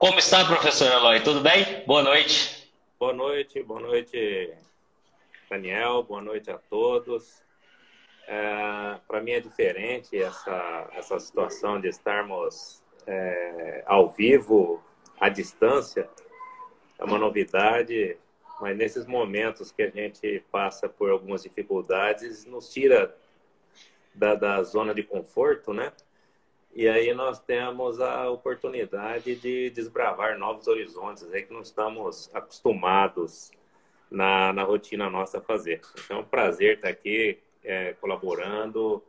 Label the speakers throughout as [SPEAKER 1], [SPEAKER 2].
[SPEAKER 1] Como está, professor Eloy? Tudo bem? Boa noite.
[SPEAKER 2] Boa noite, boa noite, Daniel. Boa noite a todos. É, Para mim é diferente essa, essa situação de estarmos é, ao vivo, à distância. É uma novidade, mas nesses momentos que a gente passa por algumas dificuldades, nos tira da, da zona de conforto, né? E aí nós temos a oportunidade de desbravar novos horizontes aí que não estamos acostumados na, na rotina nossa a fazer. Então é um prazer estar aqui é, colaborando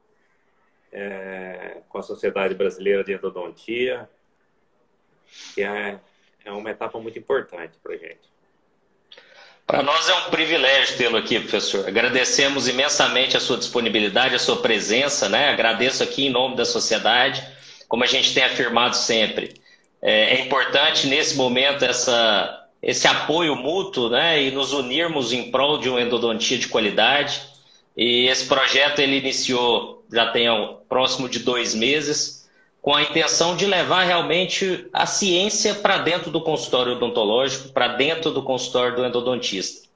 [SPEAKER 2] é, com a Sociedade Brasileira de Endodontia, que é, é uma etapa muito importante para a gente.
[SPEAKER 1] Para nós é um privilégio tê-lo aqui, professor. Agradecemos imensamente a sua disponibilidade, a sua presença, né? Agradeço aqui em nome da sociedade, como a gente tem afirmado sempre. É, é importante nesse momento essa, esse apoio mútuo, né? E nos unirmos em prol de uma endodontia de qualidade. E esse projeto ele iniciou já tem próximo de dois meses com a intenção de levar realmente a ciência para dentro do consultório odontológico, para dentro do consultório do endodontista.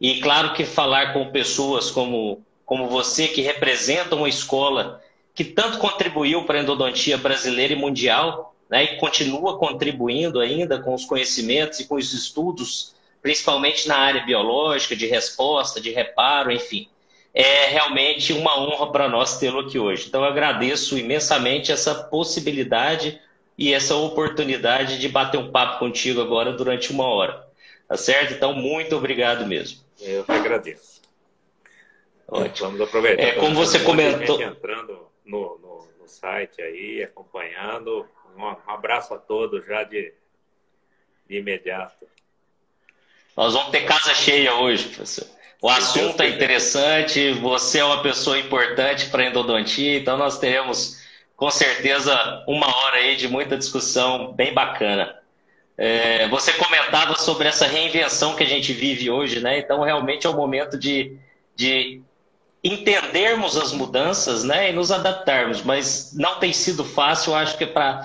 [SPEAKER 1] E claro que falar com pessoas como, como você, que representam uma escola que tanto contribuiu para a endodontia brasileira e mundial, né, e continua contribuindo ainda com os conhecimentos e com os estudos, principalmente na área biológica, de resposta, de reparo, enfim é realmente uma honra para nós tê-lo aqui hoje. Então, eu agradeço imensamente essa possibilidade e essa oportunidade de bater um papo contigo agora durante uma hora. Tá certo? Então, muito obrigado mesmo.
[SPEAKER 2] Eu que agradeço. Ótimo. Vamos aproveitar.
[SPEAKER 1] É, como você comentou.
[SPEAKER 2] Entrando no, no, no, site aí, acompanhando. Um abraço a todos já de, de imediato.
[SPEAKER 1] Nós vamos ter casa cheia hoje, professor. O assunto é interessante, você é uma pessoa importante para a endodontia, então nós teremos com certeza uma hora aí de muita discussão bem bacana. É, você comentava sobre essa reinvenção que a gente vive hoje, né? Então realmente é o momento de, de entendermos as mudanças né? e nos adaptarmos, mas não tem sido fácil, acho que para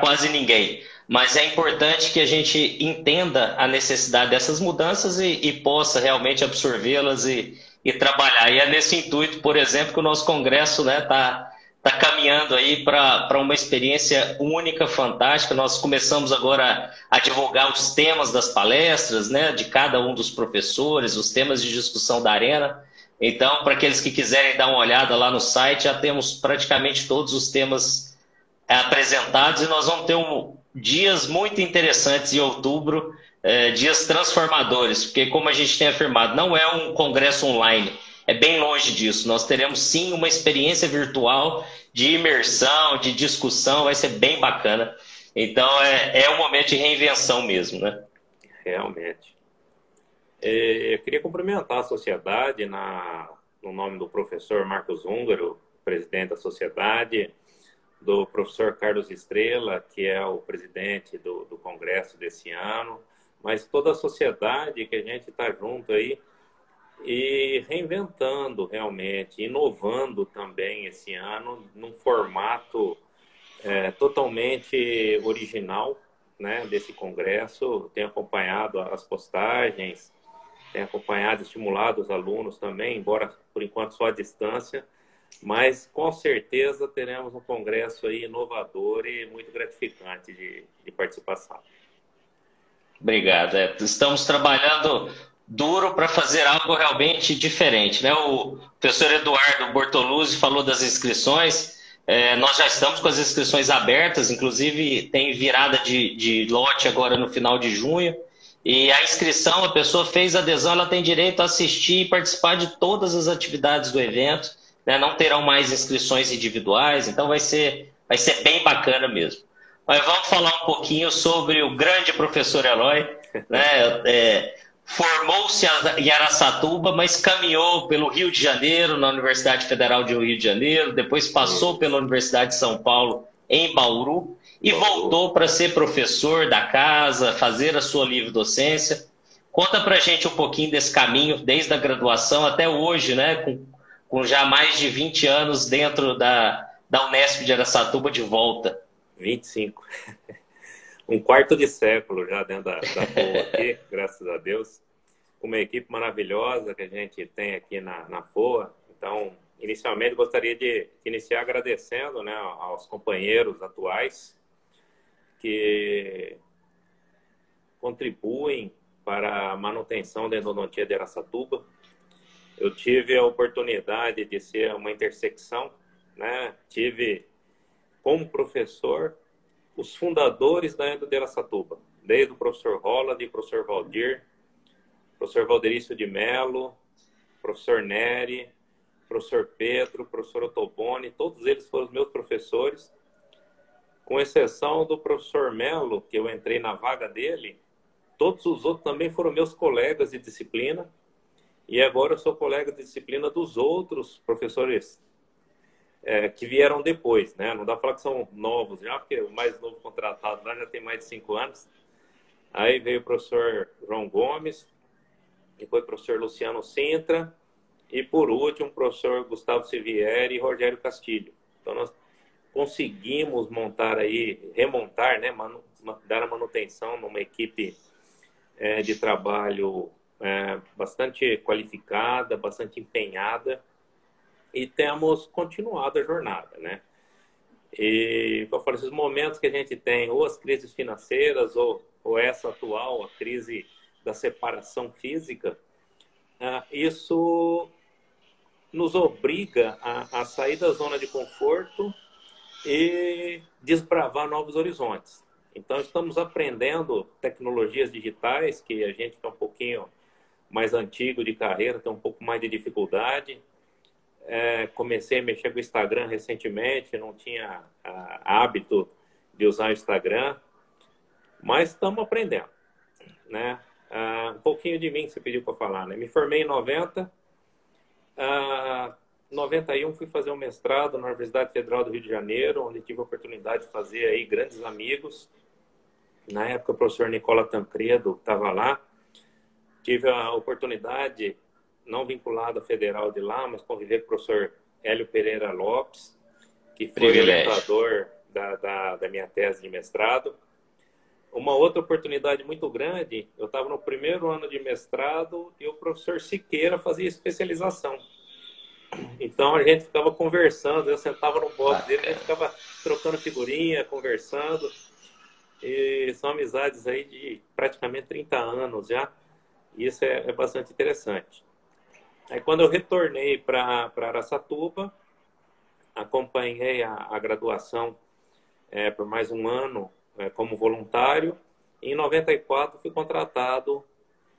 [SPEAKER 1] quase ninguém mas é importante que a gente entenda a necessidade dessas mudanças e, e possa realmente absorvê-las e, e, trabalhar. E é nesse intuito, por exemplo, que o nosso congresso está né, tá, tá caminhando aí para uma experiência única, fantástica. Nós começamos agora a divulgar os temas das palestras, né, de cada um dos professores, os temas de discussão da arena. Então, para aqueles que quiserem dar uma olhada lá no site, já temos praticamente todos os temas é, apresentados e nós vamos ter um, dias muito interessantes em outubro, é, dias transformadores, porque, como a gente tem afirmado, não é um congresso online, é bem longe disso. Nós teremos sim uma experiência virtual de imersão, de discussão, vai ser bem bacana. Então, é, é um momento de reinvenção mesmo, né?
[SPEAKER 2] Realmente. É, eu queria cumprimentar a sociedade na, no nome do professor Marcos Húngaro, presidente da sociedade, do professor Carlos Estrela, que é o presidente do, do Congresso desse ano, mas toda a sociedade que a gente está junto aí e reinventando realmente, inovando também esse ano num formato é, totalmente original né, desse congresso. Tenho acompanhado as postagens, tenho acompanhado, estimulado os alunos também, embora por enquanto só à distância, mas com certeza teremos um congresso aí inovador e muito gratificante de, de participação.
[SPEAKER 1] Obrigado. É, estamos trabalhando duro para fazer algo realmente diferente. Né? O professor Eduardo Bortoluzzi falou das inscrições. É, nós já estamos com as inscrições abertas, inclusive tem virada de, de lote agora no final de junho. E a inscrição, a pessoa fez adesão, ela tem direito a assistir e participar de todas as atividades do evento né? não terão mais inscrições individuais, então vai ser, vai ser bem bacana mesmo. Mas vamos falar um pouquinho sobre o grande professor Eloy, né? É, Formou-se em Araçatuba, mas caminhou pelo Rio de Janeiro, na Universidade Federal de Rio de Janeiro, depois passou pela Universidade de São Paulo, em Bauru, e voltou para ser professor da casa, fazer a sua livre docência. Conta para gente um pouquinho desse caminho, desde a graduação até hoje, né? Com com já mais de 20 anos dentro da, da Unesp de Aracatuba de volta.
[SPEAKER 2] 25. um quarto de século já dentro da, da FOA aqui, graças a Deus. Uma equipe maravilhosa que a gente tem aqui na, na FOA. Então, inicialmente gostaria de iniciar agradecendo né, aos companheiros atuais que contribuem para a manutenção da endodontia de Aracatuba. Eu tive a oportunidade de ser uma intersecção, né? tive como professor os fundadores da Endo de Aracatuba, desde o professor Holland, professor Valdir, professor Valderício de Melo, professor Neri, professor Pedro, professor Otoboni, todos eles foram meus professores, com exceção do professor Melo, que eu entrei na vaga dele, todos os outros também foram meus colegas de disciplina, e agora eu sou colega de disciplina dos outros professores é, que vieram depois, né? Não dá para falar que são novos já, porque o mais novo contratado lá já tem mais de cinco anos. Aí veio o professor João Gomes, depois o professor Luciano Sintra, e por último o professor Gustavo Sivieri e Rogério Castilho. Então nós conseguimos montar aí, remontar, né? Manu, dar a manutenção numa equipe é, de trabalho é, bastante qualificada, bastante empenhada, e temos continuado a jornada, né? E, eu falei, esses momentos que a gente tem, ou as crises financeiras, ou, ou essa atual, a crise da separação física, uh, isso nos obriga a, a sair da zona de conforto e desbravar novos horizontes. Então, estamos aprendendo tecnologias digitais, que a gente é um pouquinho mais antigo de carreira tem um pouco mais de dificuldade, é, comecei a mexer com o Instagram recentemente, não tinha a, hábito de usar o Instagram, mas estamos aprendendo, né? Ah, um pouquinho de mim você pediu para falar, né? Me formei em 90, ah, 91 fui fazer um mestrado na Universidade Federal do Rio de Janeiro, onde tive a oportunidade de fazer aí grandes amigos. Na época o professor Nicola Tancredo estava lá. Tive a oportunidade não vinculado à federal de lá, mas conviver com o professor Hélio Pereira Lopes, que foi orientador da, da, da, minha tese de mestrado. Uma outra oportunidade muito grande, eu estava no primeiro ano de mestrado e o professor Siqueira fazia especialização. Então a gente ficava conversando, eu sentava no box dele, a gente ficava trocando figurinha, conversando. E são amizades aí de praticamente 30 anos já. Isso é, é bastante interessante. Aí quando eu retornei para Aracatuba, acompanhei a, a graduação é, por mais um ano é, como voluntário. Em 94 fui contratado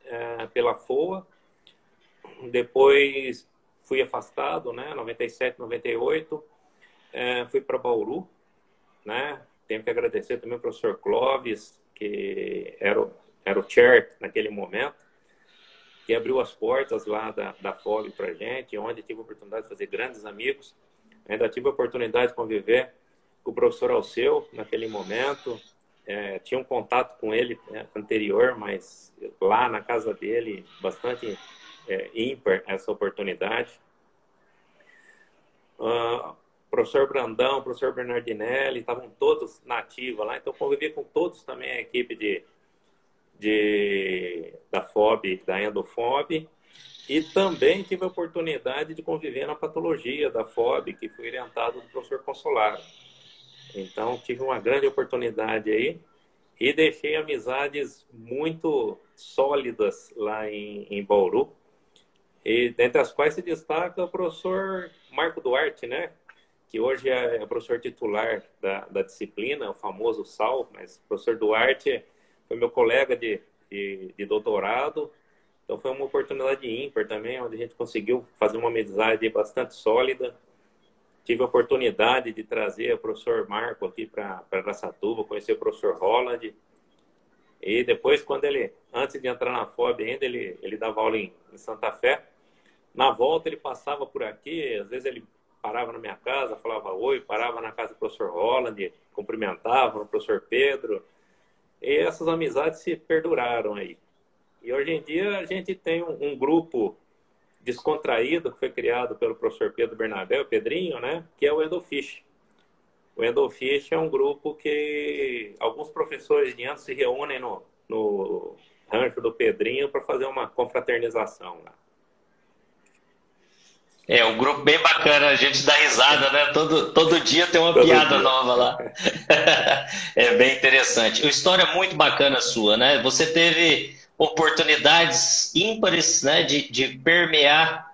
[SPEAKER 2] é, pela FOA. Depois fui afastado, né? 97, 98. É, fui para Bauru, né? Tenho que agradecer também ao professor Clóvis, que era o, era o chair naquele momento que abriu as portas lá da, da FOB para gente, onde tive a oportunidade de fazer grandes amigos. Ainda tive a oportunidade de conviver com o professor Alceu naquele momento. É, tinha um contato com ele né, anterior, mas lá na casa dele, bastante é, ímpar essa oportunidade. Uh, professor Brandão, professor Bernardinelli, estavam todos na ativa lá, então convivi com todos também a equipe de, de, da FOB, da Endofob, e também tive a oportunidade de conviver na patologia da FOB, que foi orientado do professor Consolaro. Então, tive uma grande oportunidade aí e deixei amizades muito sólidas lá em, em Bauru, e dentre as quais se destaca o professor Marco Duarte, né? que hoje é professor titular da, da disciplina, o famoso SAL, mas o professor Duarte foi meu colega de, de, de, doutorado. Então foi uma oportunidade ímpar também, onde a gente conseguiu fazer uma amizade bastante sólida. Tive a oportunidade de trazer o professor Marco aqui para Araçatuba, conhecer o professor Holland. E depois, quando ele, antes de entrar na FOB ainda, ele, ele dava aula em, em Santa Fé. Na volta ele passava por aqui, às vezes ele parava na minha casa, falava oi, parava na casa do professor Holland, cumprimentava o professor Pedro, e essas amizades se perduraram aí. E hoje em dia a gente tem um, um grupo descontraído que foi criado pelo professor Pedro Bernabé, o Pedrinho, né? Que é o Endofish. o Endofish é um grupo que alguns professores de antes se reúnem no, no rancho do Pedrinho para fazer uma confraternização lá.
[SPEAKER 1] É, um grupo bem bacana, a gente dá risada, né? Todo, todo dia tem uma todo piada dia. nova lá. é bem interessante. Uma história muito bacana sua, né? Você teve oportunidades ímpares né, de, de permear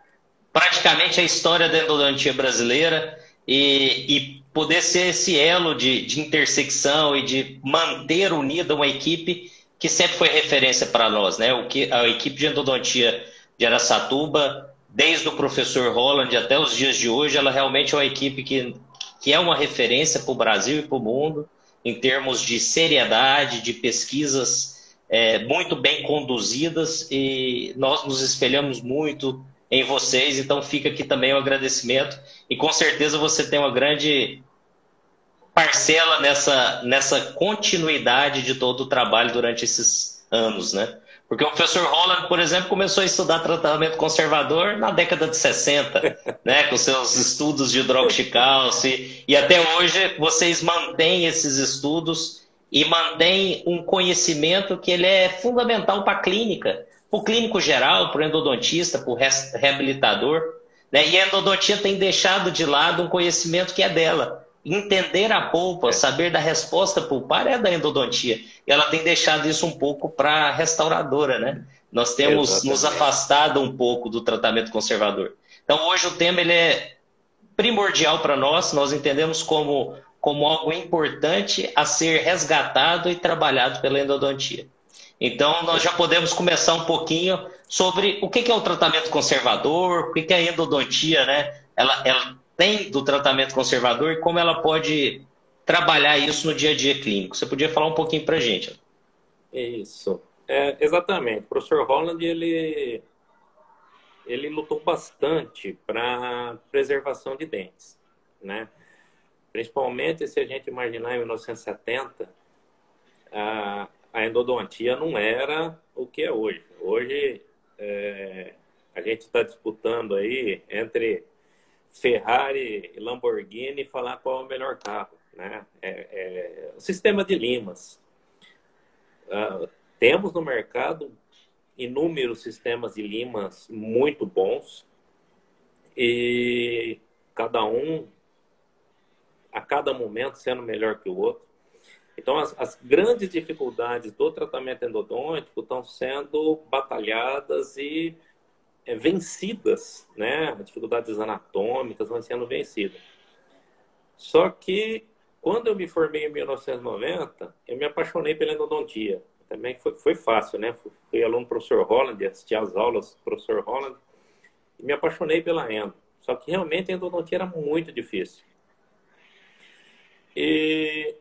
[SPEAKER 1] praticamente a história da endodontia brasileira e, e poder ser esse elo de, de intersecção e de manter unida uma equipe que sempre foi referência para nós, né? O que a equipe de endodontia de Aracatuba desde o professor Holland até os dias de hoje, ela realmente é uma equipe que, que é uma referência para o Brasil e para o mundo em termos de seriedade, de pesquisas é, muito bem conduzidas e nós nos espelhamos muito em vocês, então fica aqui também o agradecimento e com certeza você tem uma grande parcela nessa, nessa continuidade de todo o trabalho durante esses anos, né? Porque o professor Holland, por exemplo, começou a estudar tratamento conservador na década de 60, né, com seus estudos de hidroxicalce, e até hoje vocês mantêm esses estudos e mantêm um conhecimento que ele é fundamental para a clínica, para o clínico geral, para o endodontista, para o reabilitador. Né? E a endodontia tem deixado de lado um conhecimento que é dela entender a polpa, é. saber da resposta pulpar é da endodontia. E ela tem deixado isso um pouco para a restauradora, né? Nós temos Exatamente. nos afastado um pouco do tratamento conservador. Então, hoje o tema ele é primordial para nós, nós entendemos como, como algo importante a ser resgatado e trabalhado pela endodontia. Então, nós já podemos começar um pouquinho sobre o que é o tratamento conservador, o que é a endodontia, né? Ela, ela tem do tratamento conservador e como ela pode trabalhar isso no dia a dia clínico. Você podia falar um pouquinho para a gente?
[SPEAKER 2] Isso, é, exatamente. O professor Holland ele ele lutou bastante para preservação de dentes, né? Principalmente se a gente imaginar em 1970, a, a endodontia não era o que é hoje. Hoje é, a gente está disputando aí entre Ferrari e Lamborghini falar qual é o melhor carro. Né? É, é, o sistema de limas. Uh, temos no mercado inúmeros sistemas de limas muito bons e cada um a cada momento sendo melhor que o outro. Então, as, as, grandes dificuldades do tratamento endodôntico estão sendo batalhadas e vencidas, né? Dificuldades anatômicas vão sendo vencidas. Só que quando eu me formei em 1990, eu me apaixonei pela endodontia. Também foi, foi fácil, né? Fui, fui aluno do professor Holland, assisti às aulas do professor Holland e me apaixonei pela endo. Só que realmente a endodontia era muito difícil. E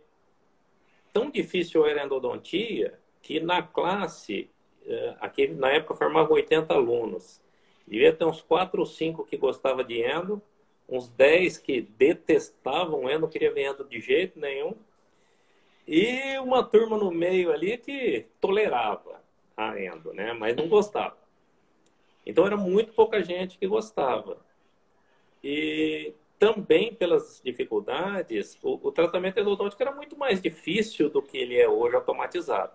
[SPEAKER 2] tão difícil era a endodontia que na classe, eh, aqui na época formavam 80 alunos. Devia ter uns quatro ou cinco que gostavam de endo, uns dez que detestavam endo, queria ver endo de jeito nenhum, e uma turma no meio ali que tolerava a endo, né? mas não gostava. Então era muito pouca gente que gostava. E também pelas dificuldades, o, o tratamento endodôntico era muito mais difícil do que ele é hoje automatizado.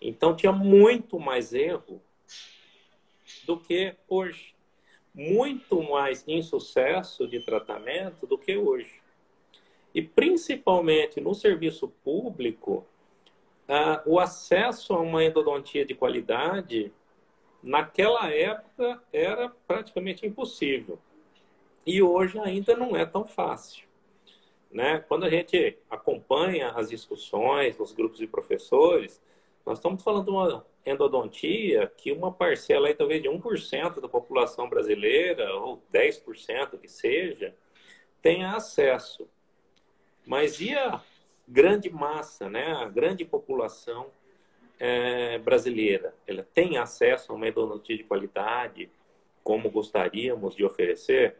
[SPEAKER 2] Então tinha muito mais erro do que hoje. Muito mais insucesso de tratamento do que hoje. E principalmente no serviço público, ah, o acesso a uma endodontia de qualidade, naquela época, era praticamente impossível. E hoje ainda não é tão fácil. Né? Quando a gente acompanha as discussões nos grupos de professores, nós estamos falando de uma endodontia que uma parcela aí, talvez de 1% da população brasileira, ou 10% que seja, tenha acesso. Mas e a grande massa, né? a grande população é, brasileira? Ela tem acesso a uma endodontia de qualidade como gostaríamos de oferecer?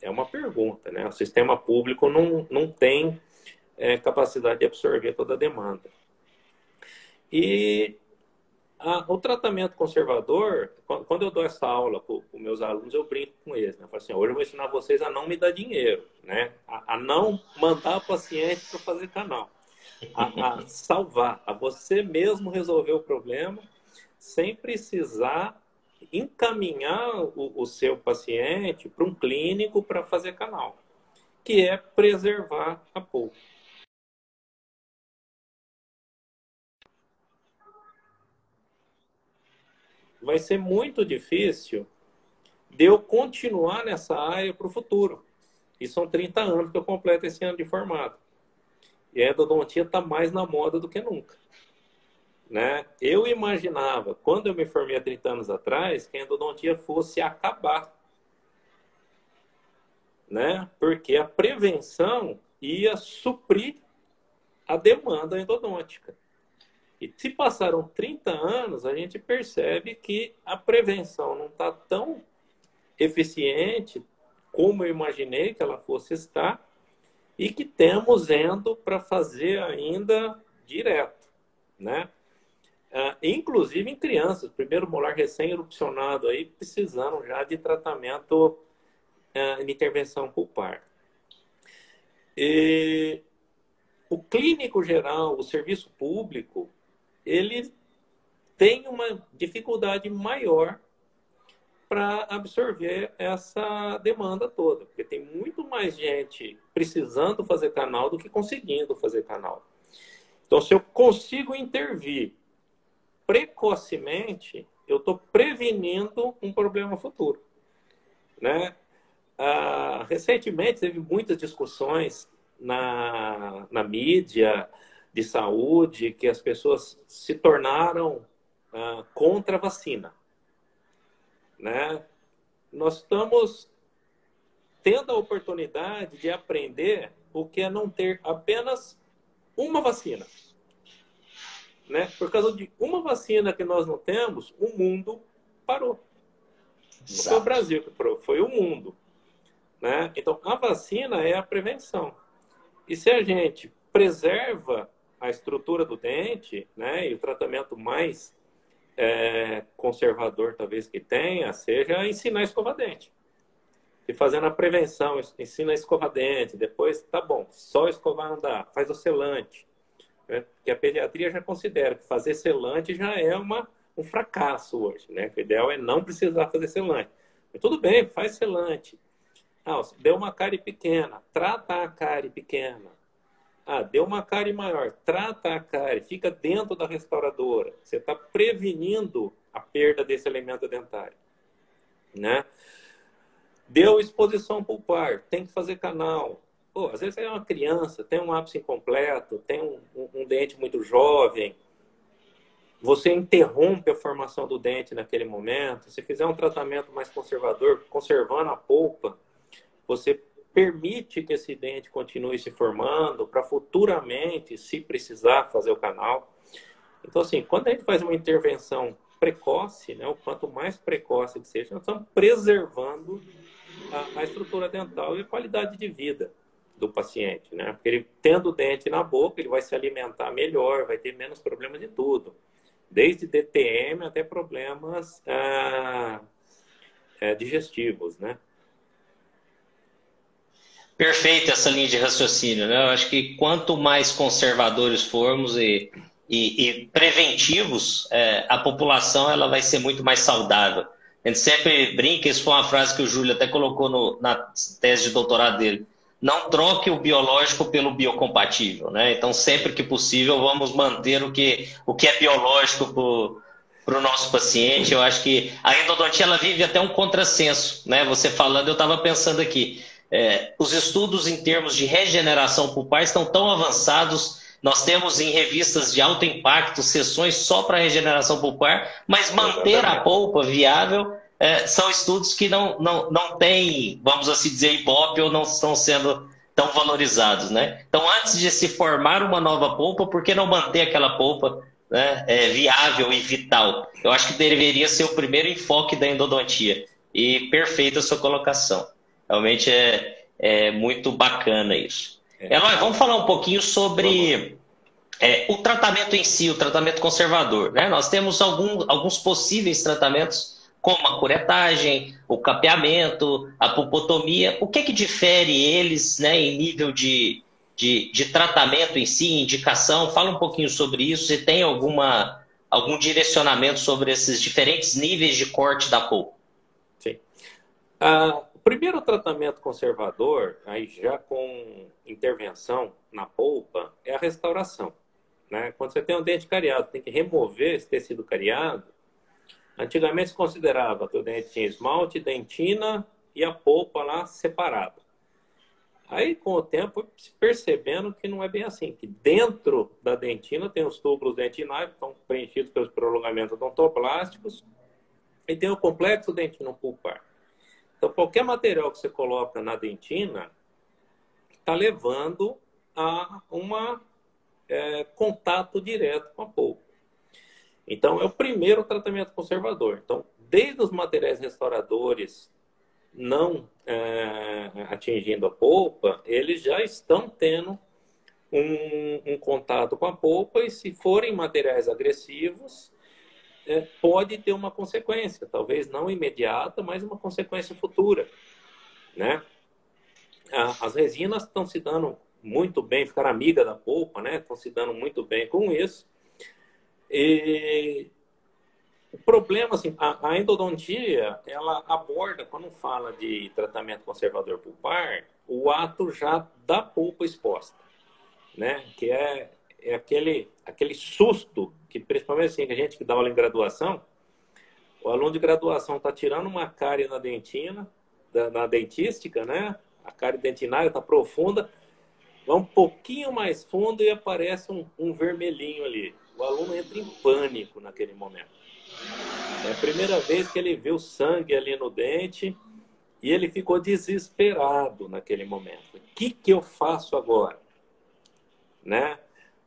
[SPEAKER 2] É uma pergunta, né? O sistema público não, não tem é, capacidade de absorver toda a demanda. E o tratamento conservador, quando eu dou essa aula para os meus alunos, eu brinco com eles. Né? Eu falo assim, hoje eu vou ensinar vocês a não me dar dinheiro, né? a, a não mandar o paciente para fazer canal, a, a salvar, a você mesmo resolver o problema sem precisar encaminhar o, o seu paciente para um clínico para fazer canal, que é preservar a polpa. Vai ser muito difícil de eu continuar nessa área para o futuro. E são 30 anos que eu completo esse ano de formado. E a endodontia está mais na moda do que nunca. Né? Eu imaginava, quando eu me formei há 30 anos atrás, que a endodontia fosse acabar. Né? Porque a prevenção ia suprir a demanda endodôntica. E se passaram 30 anos, a gente percebe que a prevenção não está tão eficiente como eu imaginei que ela fosse estar e que temos indo para fazer ainda direto, né? Uh, inclusive em crianças, primeiro molar recém-erupcionado aí, precisando já de tratamento uh, de intervenção pulpar. E o clínico geral, o serviço público, ele tem uma dificuldade maior para absorver essa demanda toda, porque tem muito mais gente precisando fazer canal do que conseguindo fazer canal. Então, se eu consigo intervir precocemente, eu estou prevenindo um problema futuro. Né? Ah, recentemente, teve muitas discussões na, na mídia, de saúde que as pessoas se tornaram ah, contra a vacina. Né? Nós estamos tendo a oportunidade de aprender o que é não ter apenas uma vacina. Né? Por causa de uma vacina que nós não temos, o mundo parou. Não foi o Brasil que parou, foi o mundo. Né? Então, a vacina é a prevenção. E se a gente preserva a estrutura do dente, né, e o tratamento mais é, conservador talvez que tenha, seja ensinar a escovar dente. E fazendo a prevenção, ensina a escovar dente, depois, tá bom, só escovar não dá, faz o selante. Né? A pediatria já considera que fazer selante já é uma, um fracasso hoje, né? O ideal é não precisar fazer selante. Mas tudo bem, faz selante. Ah, deu uma cárie pequena, trata a cárie pequena. Ah, deu uma cárie maior, trata a cárie, fica dentro da restauradora. Você está prevenindo a perda desse elemento dentário. Né? Deu exposição pulpar, tem que fazer canal. Pô, às vezes é uma criança, tem um ápice incompleto, tem um, um, um dente muito jovem. Você interrompe a formação do dente naquele momento. Se fizer um tratamento mais conservador, conservando a polpa, você permite que esse dente continue se formando para futuramente, se precisar, fazer o canal. Então, assim, quando a gente faz uma intervenção precoce, né, o quanto mais precoce que seja, nós estamos preservando a, a, estrutura dental e a qualidade de vida do paciente, né? Porque ele tendo o dente na boca, ele vai se alimentar melhor, vai ter menos problemas de tudo, desde DTM até problemas ah, é, digestivos, né?
[SPEAKER 1] Perfeita essa linha de raciocínio, né? Eu acho que quanto mais conservadores formos e, e, e preventivos, é, a população ela vai ser muito mais saudável. A gente sempre brinca, isso foi uma frase que o Júlio até colocou no, na tese de doutorado dele. Não troque o biológico pelo biocompatível, né? Então, sempre que possível, vamos manter o que, o que é biológico para o nosso paciente. Eu acho que a endodontia ela vive até um contrassenso, né? Você falando, eu estava pensando aqui é, os estudos em termos de regeneração pulpar estão tão avançados. Nós temos em revistas de alto impacto sessões só para regeneração pulpar, mas manter a polpa viável é, são estudos que não, não, não têm, vamos assim dizer, ibope ou não estão sendo tão valorizados. Né? Então, antes de se formar uma nova polpa, por que não manter aquela polpa né, é, viável e vital? Eu acho que deveria ser o primeiro enfoque da endodontia. E perfeita a sua colocação. Realmente é, é muito bacana isso. É. Eloy, vamos falar um pouquinho sobre é, o tratamento em si, o tratamento conservador. Né? Nós temos algum, alguns possíveis tratamentos, como a curetagem, o capeamento, a pulpotomia. O que, que difere eles né, em nível de, de, de tratamento em si, indicação? Fala um pouquinho sobre isso. Se tem alguma, algum direcionamento sobre esses diferentes níveis de corte da polpa?
[SPEAKER 2] Sim. O primeiro tratamento conservador, aí já com intervenção na polpa, é a restauração. Né? Quando você tem um dente cariado, tem que remover esse tecido cariado. Antigamente se considerava que o dente tinha esmalte, dentina e a polpa lá separada. Aí, com o tempo, percebendo que não é bem assim, que dentro da dentina tem os túbulos dentinais, que estão preenchidos pelos prolongamentos odontoplásticos, e tem o complexo dentino pulpar. Então, qualquer material que você coloca na dentina está levando a uma é, contato direto com a polpa. Então, é o primeiro tratamento conservador. Então, desde os materiais restauradores não é, atingindo a polpa, eles já estão tendo um, um, contato com a polpa e se forem materiais agressivos, é, pode ter uma consequência, talvez não imediata, mas uma consequência futura, né? As resinas estão se dando muito bem, ficar amiga da polpa, né? Estão se dando muito bem com isso. E o problema, assim, a, a, endodontia, ela aborda, quando fala de tratamento conservador pulpar, o ato já da polpa exposta, né? Que é, é aquele, aquele susto que, principalmente assim, a gente que dá aula em graduação, o aluno de graduação está tirando uma cárie na dentina, da, na dentística, né? A cárie dentinária está profunda, vai um pouquinho mais fundo e aparece um, um vermelhinho ali. O aluno entra em pânico naquele momento. É a primeira vez que ele viu sangue ali no dente e ele ficou desesperado naquele momento. O que, que eu faço agora? Né?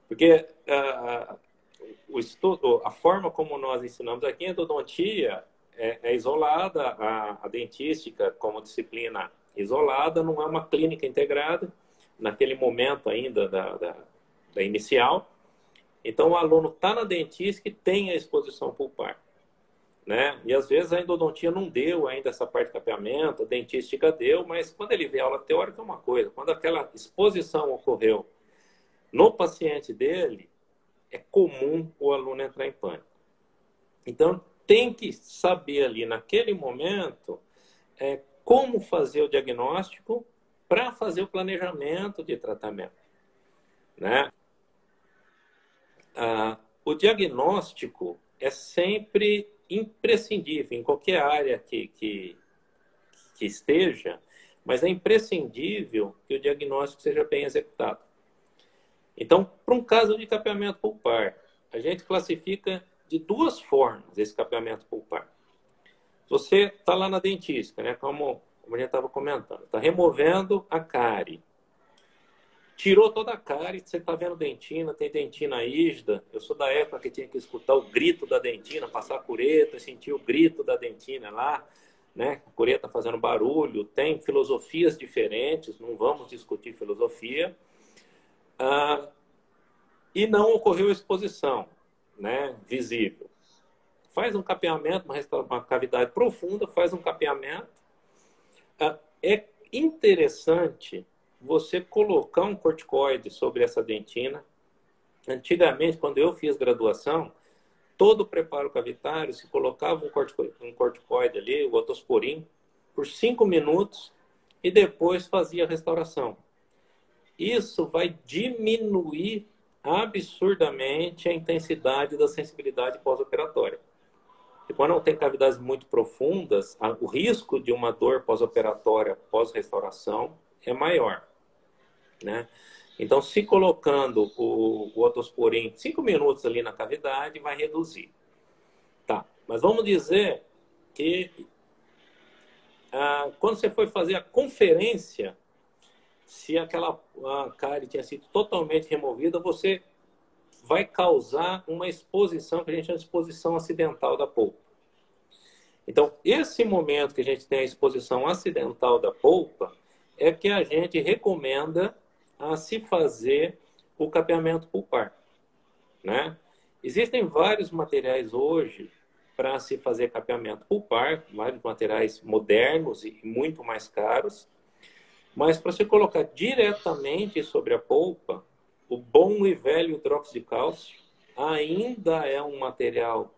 [SPEAKER 2] Porque uh, o estudo, a forma como nós ensinamos aqui, a endodontia é, é isolada, a, a dentística como disciplina isolada, não é uma clínica integrada naquele momento ainda da, da, da inicial. Então, o aluno está na dentista e tem a exposição pulpar. Né? E às vezes a endodontia não deu ainda essa parte de capeamento, a dentística deu, mas quando ele vê aula teórica é uma coisa. Quando aquela exposição ocorreu no paciente dele, é comum o aluno entrar em pânico. Então, tem que saber ali naquele momento é, como fazer o diagnóstico para fazer o planejamento de tratamento. Né? Ah, o diagnóstico é sempre imprescindível em qualquer área que, que, que esteja, mas é imprescindível que o diagnóstico seja bem executado. Então, para um caso de capeamento pulpar, a gente classifica de duas formas esse capeamento pulpar. Você está lá na dentista, né? Como como a gente estava comentando. Está removendo a cárie. Tirou toda a cárie, você está vendo dentina, tem dentina ígida. Eu sou da época que tinha que escutar o grito da dentina, passar a cureta, sentir o grito da dentina lá, né? A cureta fazendo barulho. Tem filosofias diferentes, não vamos discutir filosofia. Ah, e não ocorreu exposição né, visível. Faz um capeamento, uma, uma cavidade profunda, faz um capeamento, ah, é interessante você colocar um corticoide sobre essa dentina. Antigamente, quando eu fiz graduação, todo o preparo cavitário se colocava um corticoide, um corticoide ali, o otosporin, por cinco minutos e depois fazia a restauração. Isso vai diminuir absurdamente a intensidade da sensibilidade pós-operatória. E quando não tem cavidades muito profundas, o risco de uma dor pós-operatória, pós-restauração, é maior. Né? Então, se colocando o, o otosporin 5 minutos ali na cavidade, vai reduzir. Tá, mas vamos dizer que ah, quando você foi fazer a conferência, se aquela cárie tinha sido totalmente removida, você vai causar uma exposição que a gente chama de exposição acidental da polpa. Então, esse momento que a gente tem a exposição acidental da polpa é que a gente recomenda a se fazer o capeamento pulpar. né? Existem vários materiais hoje para se fazer capeamento pulpar, vários materiais modernos e muito mais caros, mas para você colocar diretamente sobre a polpa, o bom e velho hidróxido de cálcio ainda é um material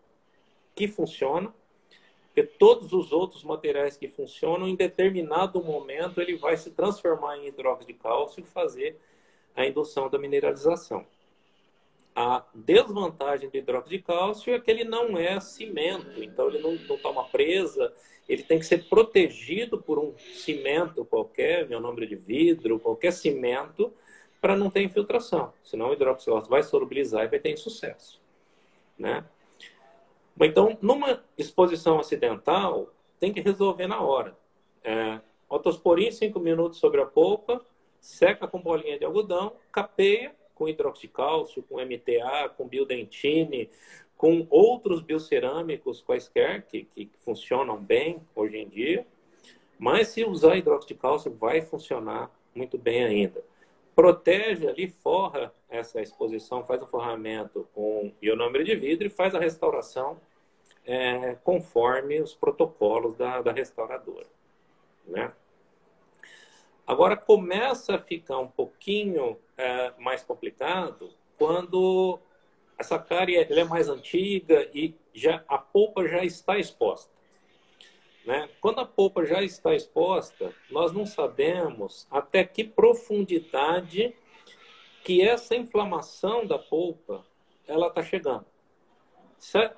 [SPEAKER 2] que funciona, porque todos os outros materiais que funcionam, em determinado momento, ele vai se transformar em hidróxido de cálcio e fazer a indução da mineralização. A desvantagem do hidróxido de cálcio é que ele não é cimento, então ele não, não toma presa, ele tem que ser protegido por um cimento qualquer, meu nome de vidro, qualquer cimento, para não ter infiltração. Senão o hidróxido de cálcio vai solubilizar e vai ter insucesso. Né? Então, numa exposição acidental, tem que resolver na hora. É, autosporin 5 minutos sobre a polpa, seca com bolinha de algodão, capeia com hidróxido de cálcio, com MTA, com biodentine, com outros biocerâmicos quaisquer que, que funcionam bem hoje em dia. Mas se usar hidróxido de cálcio, vai funcionar muito bem ainda. Protege ali, forra essa exposição, faz o forramento com ionômero de vidro e faz a restauração é, conforme os protocolos da, da restauradora. Né? Agora começa a ficar um pouquinho é, mais complicado quando essa cárie é mais antiga e já a polpa já está exposta. Né? Quando a polpa já está exposta, nós não sabemos até que profundidade que essa inflamação da polpa ela está chegando. Se a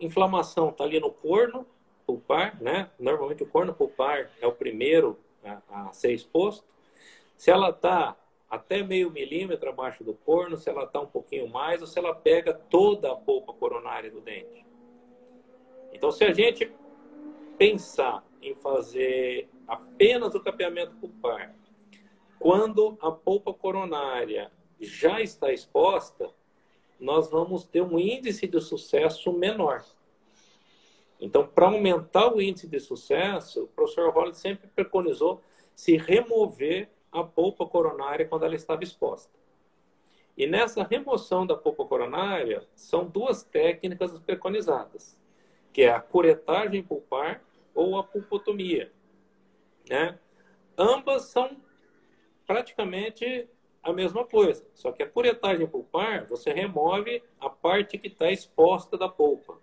[SPEAKER 2] inflamação está ali no corno pulpar, né? Normalmente o corno pulpar é o primeiro a, a ser exposto. Se ela está até meio milímetro abaixo do corno, se ela está um pouquinho mais, ou se ela pega toda a polpa coronária do dente. Então, se a gente pensar em fazer apenas o capeamento pulpar, quando a polpa coronária já está exposta, nós vamos ter um índice de sucesso menor. Então, para aumentar o índice de sucesso, o professor Holland sempre preconizou se remover a polpa coronária quando ela estava exposta. E nessa remoção da polpa coronária, são duas técnicas preconizadas, que é a curetagem pulpar ou a pulpotomia. Né? Ambas são praticamente a mesma coisa, só que a curetagem pulpar, você remove a parte que está exposta da polpa.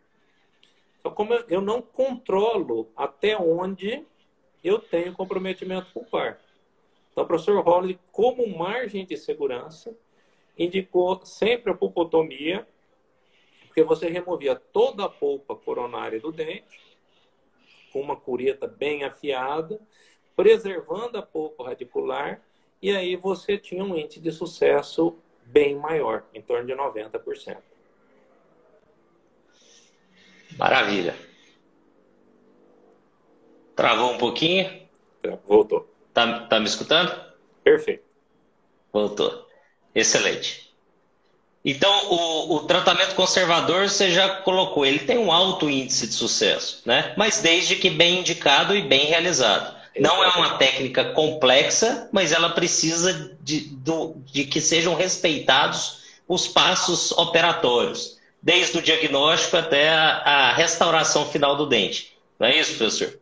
[SPEAKER 2] Então, como eu não controlo até onde eu tenho comprometimento pulpar. Então, o professor Holland, como margem de segurança, indicou sempre a pulpotomia, porque você removia toda a polpa coronária do dente, com uma cureta bem afiada, preservando a polpa radicular, e aí você tinha um índice de sucesso bem maior, em torno de 90%.
[SPEAKER 1] Maravilha. Travou um pouquinho?
[SPEAKER 2] Voltou.
[SPEAKER 1] Tá, tá me escutando?
[SPEAKER 2] Perfeito.
[SPEAKER 1] Voltou. Excelente. Então, o, o, tratamento conservador você já colocou, ele tem um alto índice de sucesso, né? Mas desde que bem indicado e bem realizado. Não é uma técnica complexa, mas ela precisa de, do, de que sejam respeitados os passos operatórios desde o diagnóstico até a, a restauração final do dente. Não é isso, professor?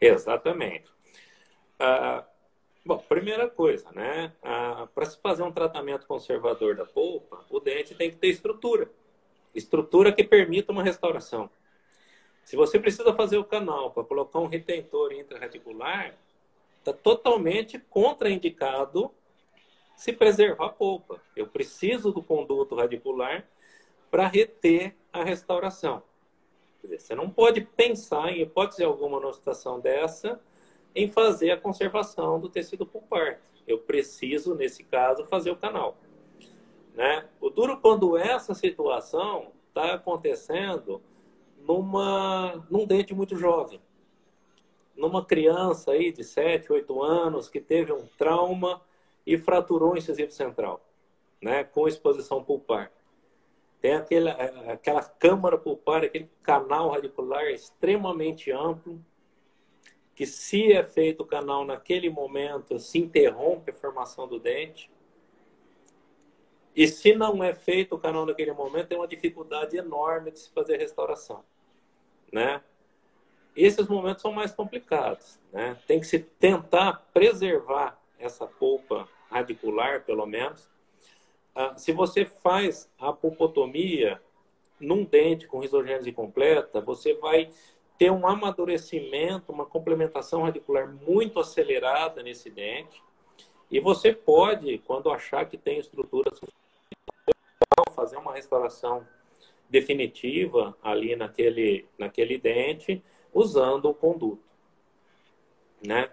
[SPEAKER 2] Exatamente. Ah, bom, primeira coisa, né? Ah, Para se fazer um tratamento conservador da polpa, o dente tem que ter estrutura. Estrutura que permita uma restauração. Se você precisa fazer o canal para colocar um retentor intraradicular, está totalmente contraindicado se preservar a polpa. Eu preciso do conduto radicular para reter a restauração. Dizer, você não pode pensar, em hipótese alguma, numa situação dessa, em fazer a conservação do tecido pulpar. Eu preciso, nesse caso, fazer o canal. Né? O duro quando essa situação está acontecendo numa, num dente muito jovem. Numa criança aí de 7, 8 anos que teve um trauma e fraturou o incisivo central, né, com exposição pulpar. Tem aquele, é, aquela câmara pulpar, aquele canal radicular extremamente amplo, que se é feito o canal naquele momento, se interrompe a formação do dente. E se não é feito o canal naquele momento, tem uma dificuldade enorme de se fazer restauração, né? Esses momentos são mais complicados, né? Tem que se tentar preservar essa polpa radicular, pelo menos. Ah, se você faz a pulpotomia num dente com risogênese completa, você vai ter um amadurecimento, uma complementação radicular muito acelerada nesse dente. E você pode, quando achar que tem estrutura fazer uma restauração definitiva ali naquele, naquele dente, usando o conduto. Né?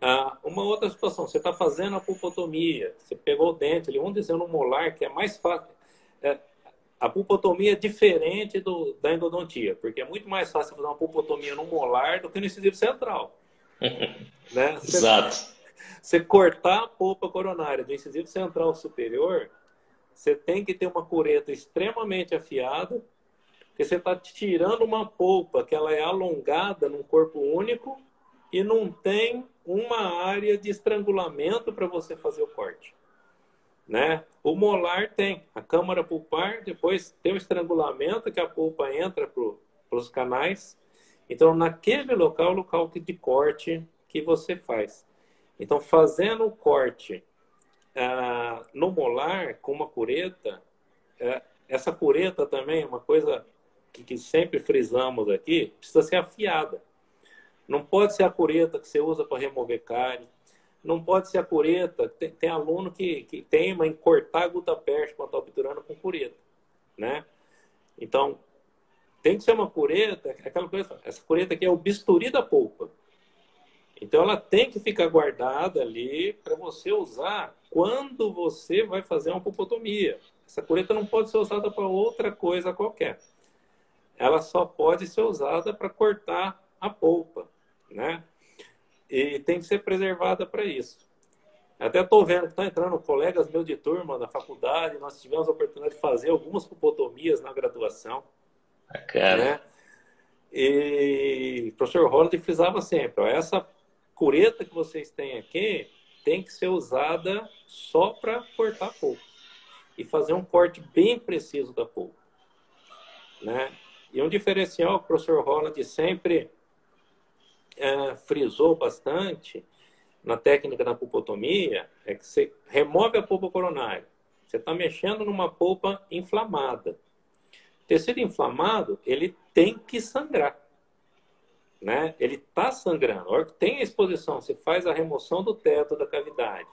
[SPEAKER 2] Ah, uma outra situação, você está fazendo a pulpotomia, você pegou o dente ali, vamos dizer no molar, que é mais fácil. É, a pulpotomia é diferente do, da endodontia, porque é muito mais fácil fazer uma pulpotomia no molar do que no incisivo central. né? Você,
[SPEAKER 1] Exato.
[SPEAKER 2] Você cortar a polpa coronária do incisivo central superior, você tem que ter uma cureta extremamente afiada, porque você está tirando uma polpa que ela é alongada num corpo único e não tem uma área de estrangulamento para você fazer o corte. Né? O molar tem a câmara pulpar, depois tem o estrangulamento que a polpa entra para os canais. Então, naquele local, o local de corte que você faz. Então, fazendo o corte ah, no molar com uma cureta, é, essa cureta também é uma coisa que, que, sempre frisamos aqui, precisa ser afiada. Não pode ser a cureta que você usa para remover cárie, não pode ser a cureta, tem, tem aluno que, que teima em cortar a gutaperte quando está obturando com cureta, né? Então, tem que ser uma cureta, aquela coisa, essa cureta aqui é o bisturi da polpa. Então ela tem que ficar guardada ali para você usar quando você vai fazer uma pulpotomia. Essa cureta não pode ser usada para outra coisa qualquer. Ela só pode ser usada para cortar a polpa, né? E tem que ser preservada para isso. Até estou vendo que estão entrando colegas meus de turma da faculdade. Nós tivemos a oportunidade de fazer algumas pulpotomias na graduação.
[SPEAKER 1] Bacana. Né?
[SPEAKER 2] E o professor Holland frisava sempre: ó, essa cureta que vocês têm aqui tem que ser usada só para cortar polpa e fazer um corte bem preciso da polpa. Né? E um diferencial que o professor Holland sempre é, frisou bastante na técnica da pulpotomia é que você remove a polpa coronária. Você está mexendo numa polpa inflamada. O tecido inflamado, ele tem que sangrar né? Ele está sangrando. A hora que tem a exposição, você faz a remoção do teto da cavidade,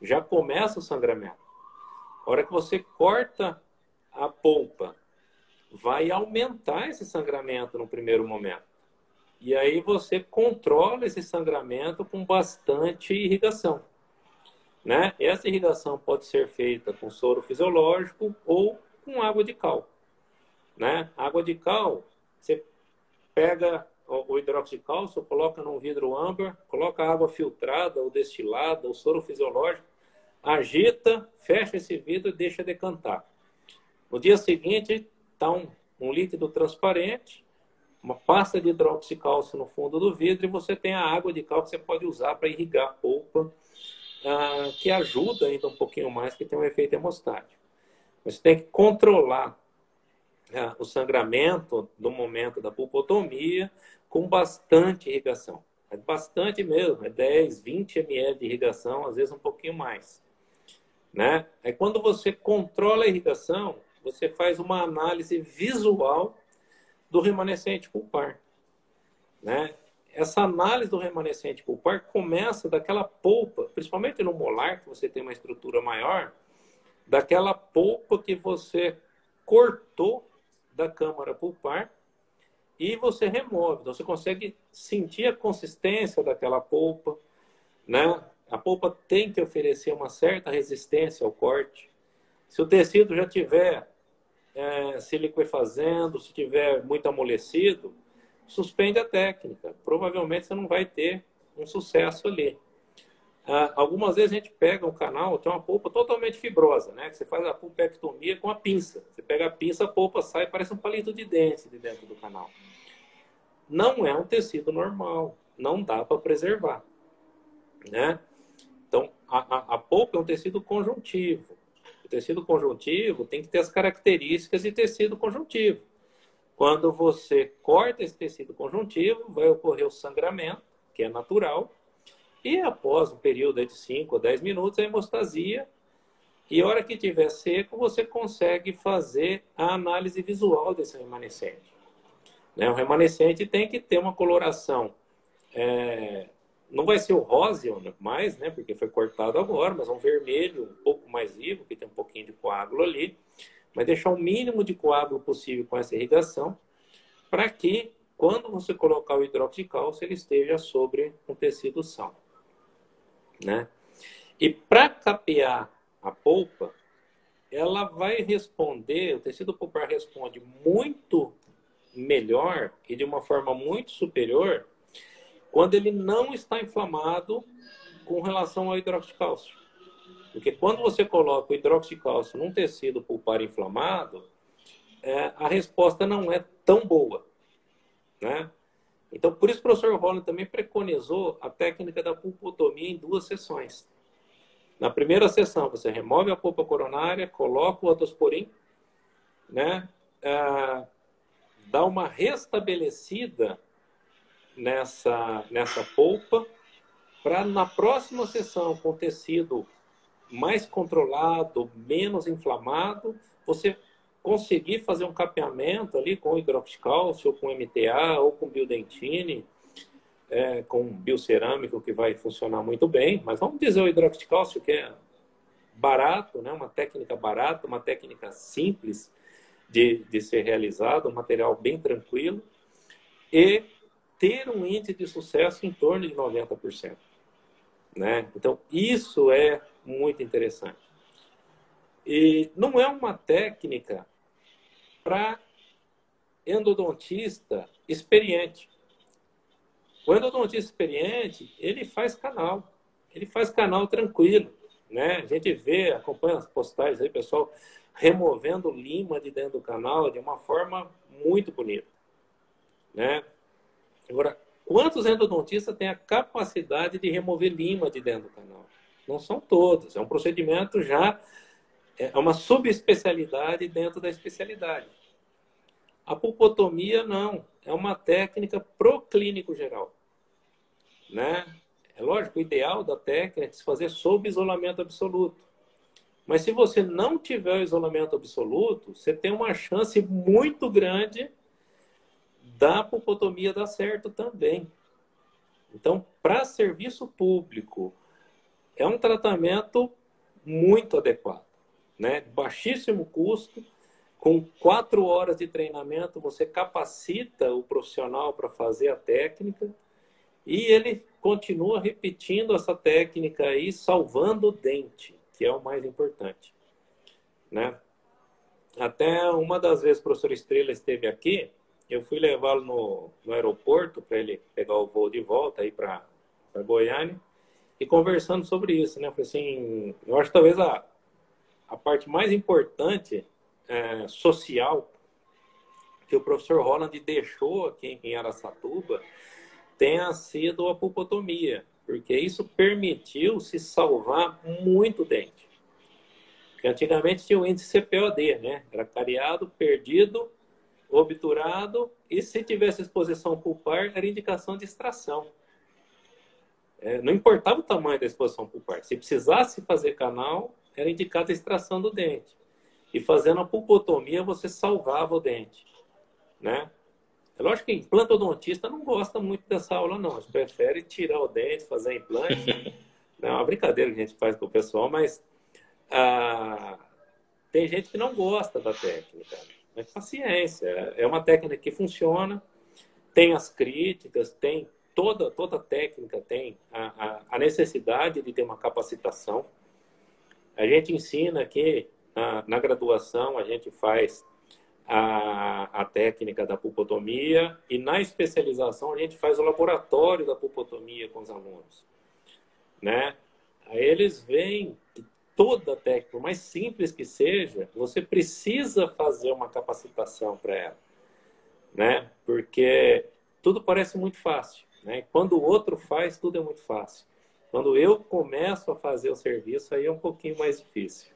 [SPEAKER 2] já começa o sangramento. A hora que você corta a polpa, vai aumentar esse sangramento no primeiro momento. E aí você controla esse sangramento com bastante irrigação. Né? Essa irrigação pode ser feita com soro fisiológico ou com água de cal. Né? Água de cal, você pega o hidróxido de cálcio, coloca num vidro âmbar, coloca água filtrada ou destilada, ou soro fisiológico, agita, fecha esse vidro e deixa decantar. No dia seguinte, está um, um líquido transparente, uma pasta de hidróxido de cálcio no fundo do vidro e você tem a água de cal que você pode usar para irrigar a polpa, ah, que ajuda ainda um pouquinho mais, que tem um efeito hemostático. Você tem que controlar ah, o sangramento no momento da pulpotomia com bastante irrigação. É bastante mesmo, é 10, 20 ml de irrigação, às vezes um pouquinho mais. Né? É quando você controla a irrigação, você faz uma análise visual do remanescente pulpar. Né? Essa análise do remanescente pulpar começa daquela polpa, principalmente no molar, que você tem uma estrutura maior, daquela polpa que você cortou da câmara pulpar e você remove. Então, você consegue sentir a consistência daquela polpa, né? A polpa tem que oferecer uma certa resistência ao corte. Se o tecido já tiver é, se liquefazendo, se tiver muito amolecido, suspende a técnica. Provavelmente você não vai ter um sucesso ali. Ah, algumas vezes a gente pega um canal, tem uma polpa totalmente fibrosa, né? Você faz a pulpectomia com a pinça. Você pega a pinça, a polpa sai, parece um palito de dente de dentro do canal. Não é um tecido normal, não dá para preservar, né? Então, a, a, a polpa é um tecido conjuntivo. O tecido conjuntivo tem que ter as características de tecido conjuntivo. Quando você corta esse tecido conjuntivo, vai ocorrer o sangramento, que é natural, e após um período de 5 ou 10 minutos, a hemostasia. E a hora que estiver seco, você consegue fazer a análise visual desse remanescente. Né? O remanescente tem que ter uma coloração. É... não vai ser o rosa mais, né? porque foi cortado agora, mas um vermelho um pouco mais vivo, que tem um pouquinho de coágulo ali mas deixar o mínimo de coágulo possível com essa irrigação, para que, quando você colocar o hidróxido de cálcio, ele esteja sobre um tecido são. Né? E para capear a polpa, ela vai responder, o tecido pulpar responde muito melhor e de uma forma muito superior quando ele não está inflamado com relação ao hidróxido de cálcio. Porque quando você coloca o hidroxicálcio num tecido pulpar inflamado, é, a resposta não é tão boa. Né? Então, por isso o professor Holland também preconizou a técnica da pulpotomia em duas sessões. Na primeira sessão, você remove a polpa coronária, coloca o otosporin, né? É, dá uma restabelecida nessa, nessa polpa, para na próxima sessão, com tecido mais controlado, menos inflamado, você conseguir fazer um capeamento ali com hidroxicálcio, ou com MTA, ou com biodentine, é, com biocerâmico, que vai funcionar muito bem. Mas vamos dizer o hidroxicálcio, que é barato, né? uma técnica barata, uma técnica simples de, de ser realizada, um material bem tranquilo, e ter um índice de sucesso em torno de 90%. Né? Então, isso é muito interessante. E não é uma técnica para endodontista experiente. O endodontista experiente, ele faz canal. Ele faz canal tranquilo. Né? A gente vê, acompanha as postagens aí, pessoal removendo lima de dentro do canal de uma forma muito bonita. Né? Agora, quantos endodontistas têm a capacidade de remover lima de dentro do canal? Não são todos. É um procedimento já, é uma subespecialidade dentro da especialidade. A pulpotomia, não. É uma técnica pro clínico geral. Né? É lógico, o ideal da técnica é se fazer sob isolamento absoluto. Mas se você não tiver o isolamento absoluto, você tem uma chance muito grande da pulpotomia dar certo também. Então, para serviço público, é um tratamento muito adequado, né? Baixíssimo custo, com quatro horas de treinamento você capacita o profissional para fazer a técnica e ele continua repetindo essa técnica aí, salvando o dente, que é o mais importante, né? Até uma das vezes o professor Estrela esteve aqui, eu fui levá-lo no, no aeroporto para ele pegar o voo de volta aí para Goiânia e conversando sobre isso, né? Falei assim, eu acho que talvez a, a parte mais importante é, social que o professor Holland deixou aqui em Aracatuba tenha sido a pulpotomia, porque isso permitiu se salvar muito dente. Porque antigamente tinha o índice CPOD, né? Era cariado, perdido, obturado, e se tivesse exposição pulpar, era indicação de extração. É, não importava o tamanho da exposição pulpar. Se precisasse fazer canal, era indicada a extração do dente. E fazendo a pulpotomia, você salvava o dente. Né? É lógico que implantodontista não gosta muito dessa aula, não. A gente prefere tirar o dente, fazer implante. é uma brincadeira que a gente faz com o pessoal, mas ah, tem gente que não gosta da técnica. Mas paciência. É uma técnica que funciona, tem as críticas, tem toda, toda técnica tem a, a, a, necessidade de ter uma capacitação. A gente ensina aqui na, na graduação, a gente faz a, a técnica da pulpotomia e na especialização a gente faz o laboratório da pulpotomia com os alunos. Né? Aí eles veem que toda técnica, por mais simples que seja, você precisa fazer uma capacitação para ela. Né? Porque tudo parece muito fácil. Né? Quando o outro faz, tudo é muito fácil. Quando eu começo a fazer o serviço, aí é um pouquinho mais difícil.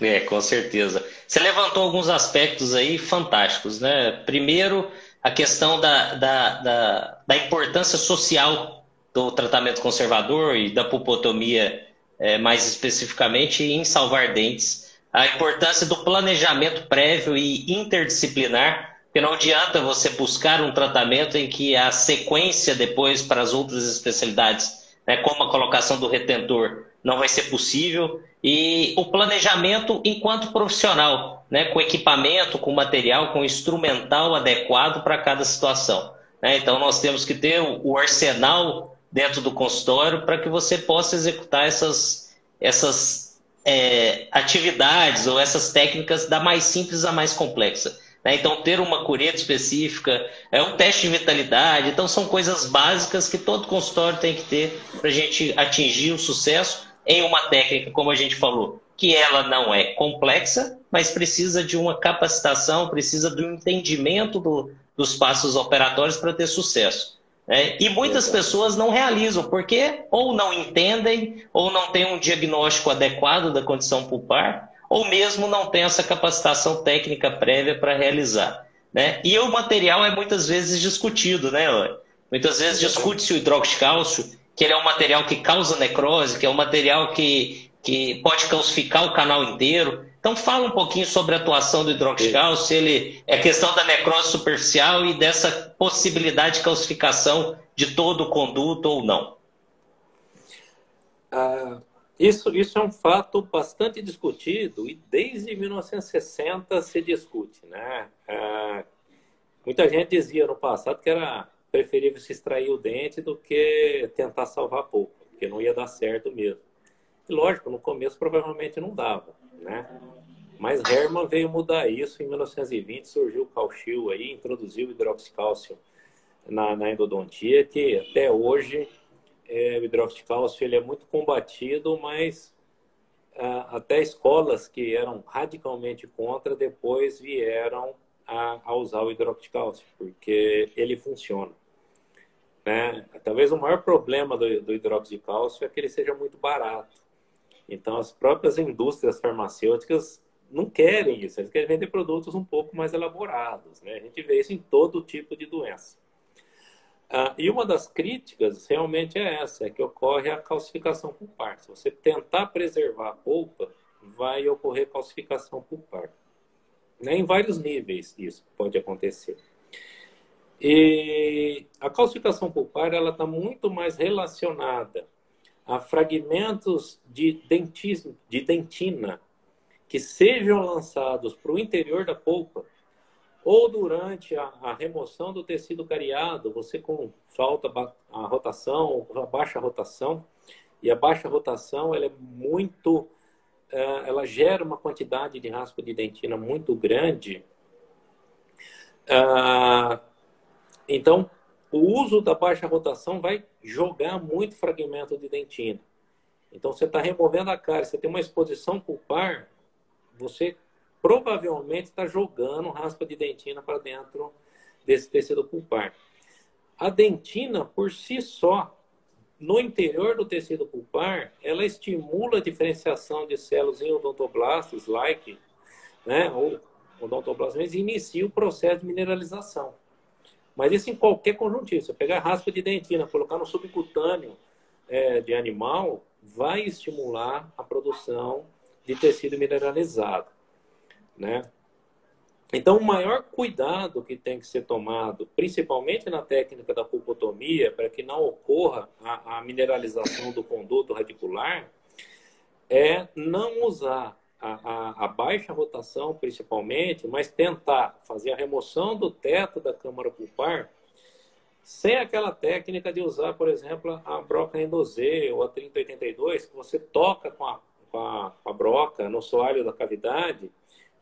[SPEAKER 1] É, com certeza. Você levantou alguns aspectos aí fantásticos, né? Primeiro, a questão da, da, da, da importância social do tratamento conservador e da pupotomia, é, mais especificamente, em salvar dentes. A importância do planejamento prévio e interdisciplinar, porque não adianta você buscar um tratamento em que a sequência depois para as outras especialidades, né, como a colocação do retentor, não vai ser possível e o planejamento enquanto profissional, né, com equipamento, com material, com instrumental adequado para cada situação. Né? Então, nós temos que ter o arsenal dentro do consultório para que você possa executar essas, essas é, atividades ou essas técnicas da mais simples à mais complexa. Né? Então, ter uma cureta específica, é um teste de vitalidade. Então, são coisas básicas que todo consultório tem que ter para a gente atingir o sucesso em uma técnica, como a gente falou, que ela não é complexa, mas precisa de uma capacitação, precisa do entendimento do, dos passos operatórios para ter sucesso. Né? E muitas pessoas não realizam, porque ou não entendem, ou não têm um diagnóstico adequado da condição pulpar, ou mesmo não tem essa capacitação técnica prévia para realizar. Né? E o material é muitas vezes discutido, né? Muitas vezes discute-se o hidróxido que ele é um material que causa necrose, que é um material que, que pode calcificar o canal inteiro. Então fala um pouquinho sobre a atuação do hidroxicálcio, se ele é questão da necrose superficial e dessa possibilidade de calcificação de todo o conduto ou não.
[SPEAKER 2] Ah, isso, isso é um fato bastante discutido e desde 1960 se discute. Né? Ah, muita gente dizia no passado que era preferível se extrair o dente do que tentar salvar polpa, porque não ia dar certo mesmo. E lógico, no começo provavelmente não dava, né? Mas Hermann veio mudar isso em 1920, surgiu o calcil aí, introduziu o hidroxicálcio na, na endodontia, que até hoje é, o hidroxicálcio ele é muito combatido, mas ah, até escolas que eram radicalmente contra depois vieram a, a usar o hidroxicálcio, porque ele funciona. Né? Talvez o maior problema do, do hidróxido de cálcio é que ele seja muito barato. Então, as próprias indústrias farmacêuticas não querem isso, eles querem vender produtos um pouco mais elaborados. Né? A gente vê isso em todo tipo de doença. Ah, e uma das críticas realmente é essa, é que ocorre a calcificação pulpar. Se você tentar preservar a polpa, vai ocorrer calcificação pulpar. Né? Em vários níveis isso pode acontecer. E a calcificação pulpar ela está muito mais relacionada a fragmentos de, de dentina que sejam lançados para o interior da polpa ou durante a, a, remoção do tecido cariado, você com falta a rotação, a baixa rotação, e a baixa rotação ela é muito, eh, ela gera uma quantidade de raspa de dentina muito grande, ah, então, o uso da baixa rotação vai jogar muito fragmento de dentina. Então, você está removendo a cárie, você tem uma exposição pulpar, você provavelmente está jogando raspa de dentina para dentro desse tecido pulpar. A dentina, por si só, no interior do tecido pulpar, ela estimula a diferenciação de células em odontoblastos, like, né, ou odontoblastos, inicia o processo de mineralização. Mas isso em qualquer conjuntivo. Eu pegar raspa de dentina, colocar no subcutâneo é, de animal, vai estimular a produção de tecido mineralizado. Né? Então, o maior cuidado que tem que ser tomado, principalmente na técnica da pulpotomia, para que não ocorra a, a mineralização do conduto radicular, é não usar a, a, a, baixa rotação, principalmente, mas tentar fazer a remoção do teto da câmara pulpar sem aquela técnica de usar, por exemplo, a broca endosê ou a 3082, que você toca com a, com a, a broca no soalho da cavidade,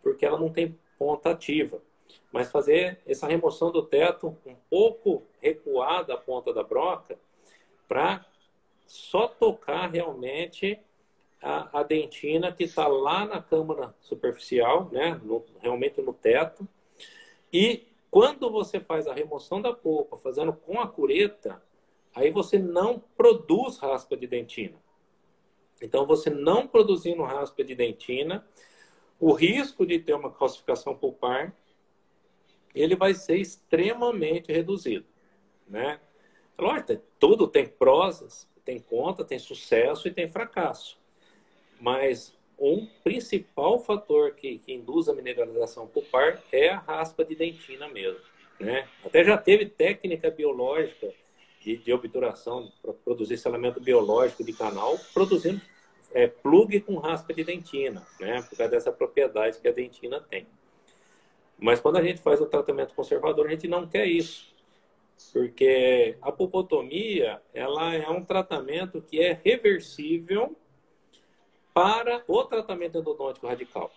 [SPEAKER 2] porque ela não tem ponta ativa. Mas fazer essa remoção do teto um pouco recuada a ponta da broca para só tocar realmente a, a dentina que está lá na câmara superficial, né, no, realmente no teto. E quando você faz a remoção da polpa, fazendo com a cureta, aí você não produz raspa de dentina. Então, você não produzindo raspa de dentina, o risco de ter uma calcificação pulpar ele vai ser extremamente reduzido, né? Lógico, tudo tem prosas, tem conta, tem sucesso e tem fracasso. Mas um principal fator que, que induz a mineralização pulpar é a raspa de dentina mesmo. Né? Até já teve técnica biológica de, de obturação para produzir selamento biológico de canal, produzindo é, plug com raspa de dentina, né? por causa dessa propriedade que a dentina tem. Mas quando a gente faz o tratamento conservador, a gente não quer isso. Porque a pulpotomia, ela é um tratamento que é reversível para o tratamento endodôntico radical.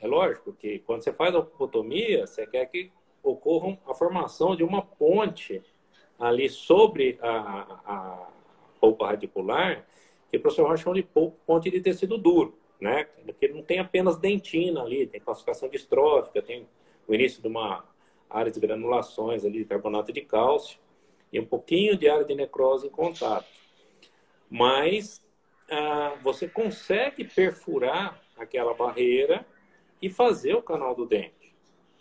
[SPEAKER 2] É lógico que quando você faz a pulpotomia, você quer que ocorra a formação de uma ponte ali sobre a, a polpa radicular, que o professor chama de ponte de tecido duro, né? Porque não tem apenas dentina ali, tem classificação distrófica, tem o início de uma área de granulações ali de carbonato de cálcio e um pouquinho de área de necrose em contato. Mas ah, você consegue perfurar aquela barreira e fazer o canal do dente,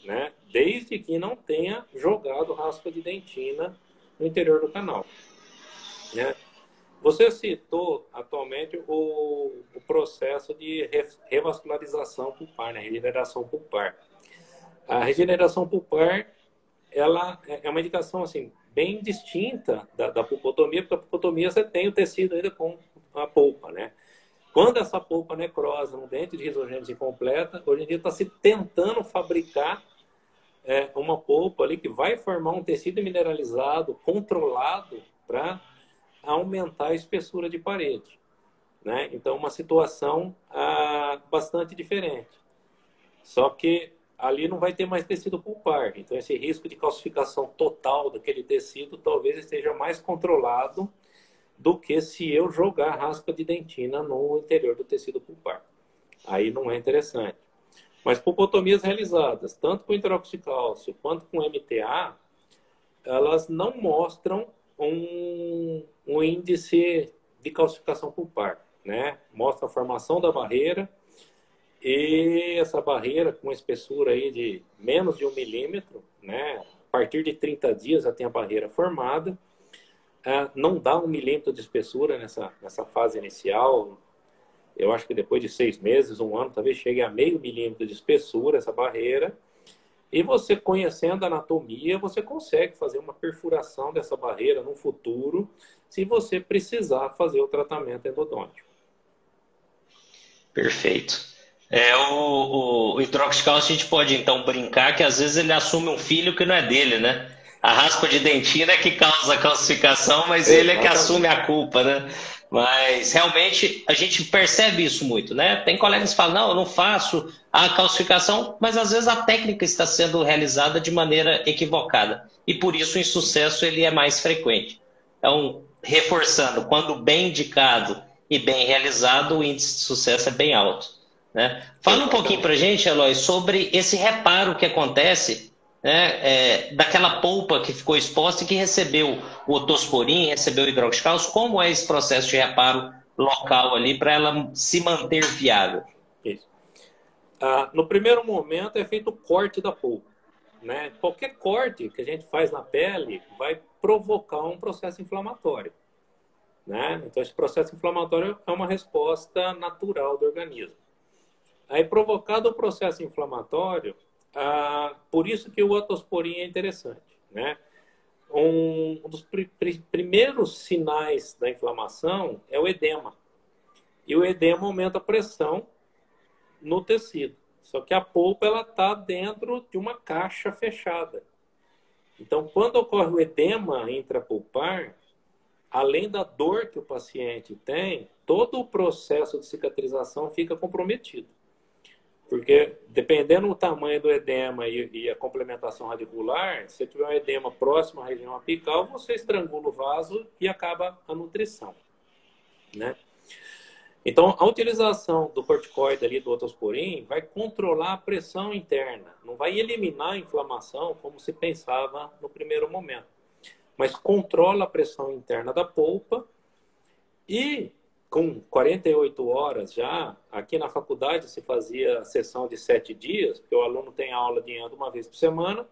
[SPEAKER 2] né? Desde que não tenha jogado raspa de dentina no interior do canal, né? Você citou atualmente o, o processo de revascularização pulpar, né? regeneração pulpar. A regeneração pulpar ela é uma indicação assim bem distinta da, da pulpotomia, porque a pulpotomia você tem o tecido ainda com a polpa, né? Quando essa polpa necrosa no dente de risogênese incompleta, hoje em dia está se tentando fabricar é, uma polpa ali que vai formar um tecido mineralizado controlado para aumentar a espessura de parede. Né? Então, uma situação ah, bastante diferente. Só que ali não vai ter mais tecido pulpar. Então, esse risco de calcificação total daquele tecido talvez esteja mais controlado do que se eu jogar raspa de dentina no interior do tecido pulpar. Aí não é interessante. Mas pulpotomias realizadas, tanto com hidroxicálcio quanto com MTA, elas não mostram um, um índice de calcificação pulpar. Né? Mostra a formação da barreira, e essa barreira com espessura aí de menos de um milímetro, né? A partir de 30 dias já tem a barreira formada. Ah, não dá um milímetro de espessura nessa, nessa fase inicial. Eu acho que depois de seis meses, um ano, talvez chegue a meio milímetro de espessura essa barreira. E você conhecendo a anatomia, você consegue fazer uma perfuração dessa barreira no futuro, se você precisar fazer o tratamento endodôntico.
[SPEAKER 1] Perfeito. É, o, o, o a gente pode então brincar que às vezes ele assume um filho que não é dele, né? A raspa de dentina é que causa a calcificação, mas é, ele é que assume a culpa, né? Mas realmente a gente percebe isso muito, né? Tem colegas que falam, não, eu não faço a calcificação, mas às vezes a técnica está sendo realizada de maneira equivocada. E por isso o insucesso ele é mais frequente. Então, reforçando, quando bem indicado e bem realizado, o índice de sucesso é bem alto. Né? Fala um pouquinho para a gente, Eloy, sobre esse reparo que acontece né, é, daquela polpa que ficou exposta e que recebeu o otosporin, recebeu o hidroxicálcio. Como é esse processo de reparo local ali para ela se manter viável?
[SPEAKER 2] Isso. Ah, no primeiro momento é feito o corte da polpa. Né? Qualquer corte que a gente faz na pele vai provocar um processo inflamatório. Né? Então, esse processo inflamatório é uma resposta natural do organismo. Aí, provocado o processo inflamatório, ah, por isso que o otosporin é interessante, né? Um, dos pr primeiros sinais da inflamação é o edema. E o edema aumenta a pressão no tecido. Só que a polpa ela está dentro de uma caixa fechada. Então, quando ocorre o edema intrapulpar, além da dor que o paciente tem, todo o processo de cicatrização fica comprometido. Porque dependendo do tamanho do edema e, e, a complementação radicular, se tiver um edema próximo à região apical, você estrangula o vaso e acaba a nutrição. Né? Então, a utilização do corticoide ali, do otosporin, vai controlar a pressão interna. Não vai eliminar a inflamação, como se pensava no primeiro momento. Mas controla a pressão interna da polpa e com 48 horas já, aqui na faculdade se fazia sessão de sete dias, porque o aluno tem aula de endo uma vez por semana,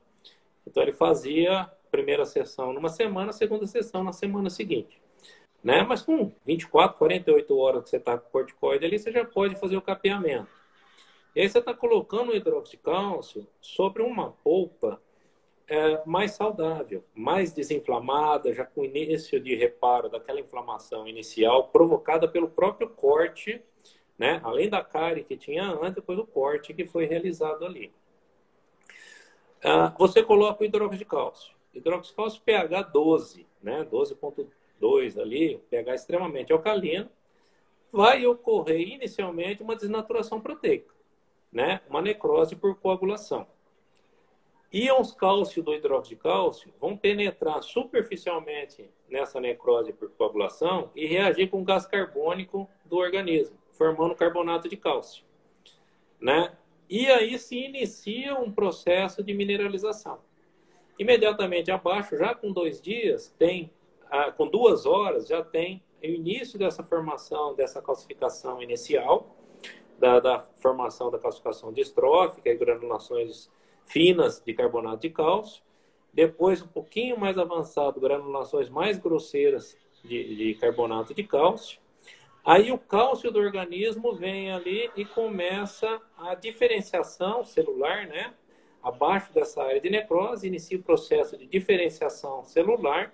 [SPEAKER 2] então ele fazia a primeira sessão numa semana, a segunda sessão na semana seguinte. Né? Mas com 24, 48 horas que você está com corticoide ali, você já pode fazer o capeamento. E aí você está colocando o hidróxido de cálcio sobre uma polpa é, mais saudável, mais desinflamada, já com início de reparo daquela inflamação inicial provocada pelo próprio corte, né? além da cárie que tinha antes, depois do corte que foi realizado ali. Ah, você coloca o hidróxido de cálcio. Hidróxido de cálcio pH 12, né? 12.2 ali, pH extremamente alcalino, vai ocorrer inicialmente uma desnaturação proteica, né? uma necrose por coagulação. Íons cálcio do hidróxido de cálcio vão penetrar superficialmente nessa necrose por coagulação e reagir com o gás carbônico do organismo, formando carbonato de cálcio. Né? E aí se inicia um processo de mineralização. Imediatamente abaixo, já com dois dias, tem, ah, com duas horas, já tem o início dessa formação, dessa calcificação inicial, da, da formação da calcificação distrófica e granulações finas de carbonato de cálcio. Depois, um pouquinho mais avançado, granulações mais grosseiras de, de carbonato de cálcio. Aí o cálcio do organismo vem ali e começa a diferenciação celular, né? Abaixo dessa área de necrose, inicia o processo de diferenciação celular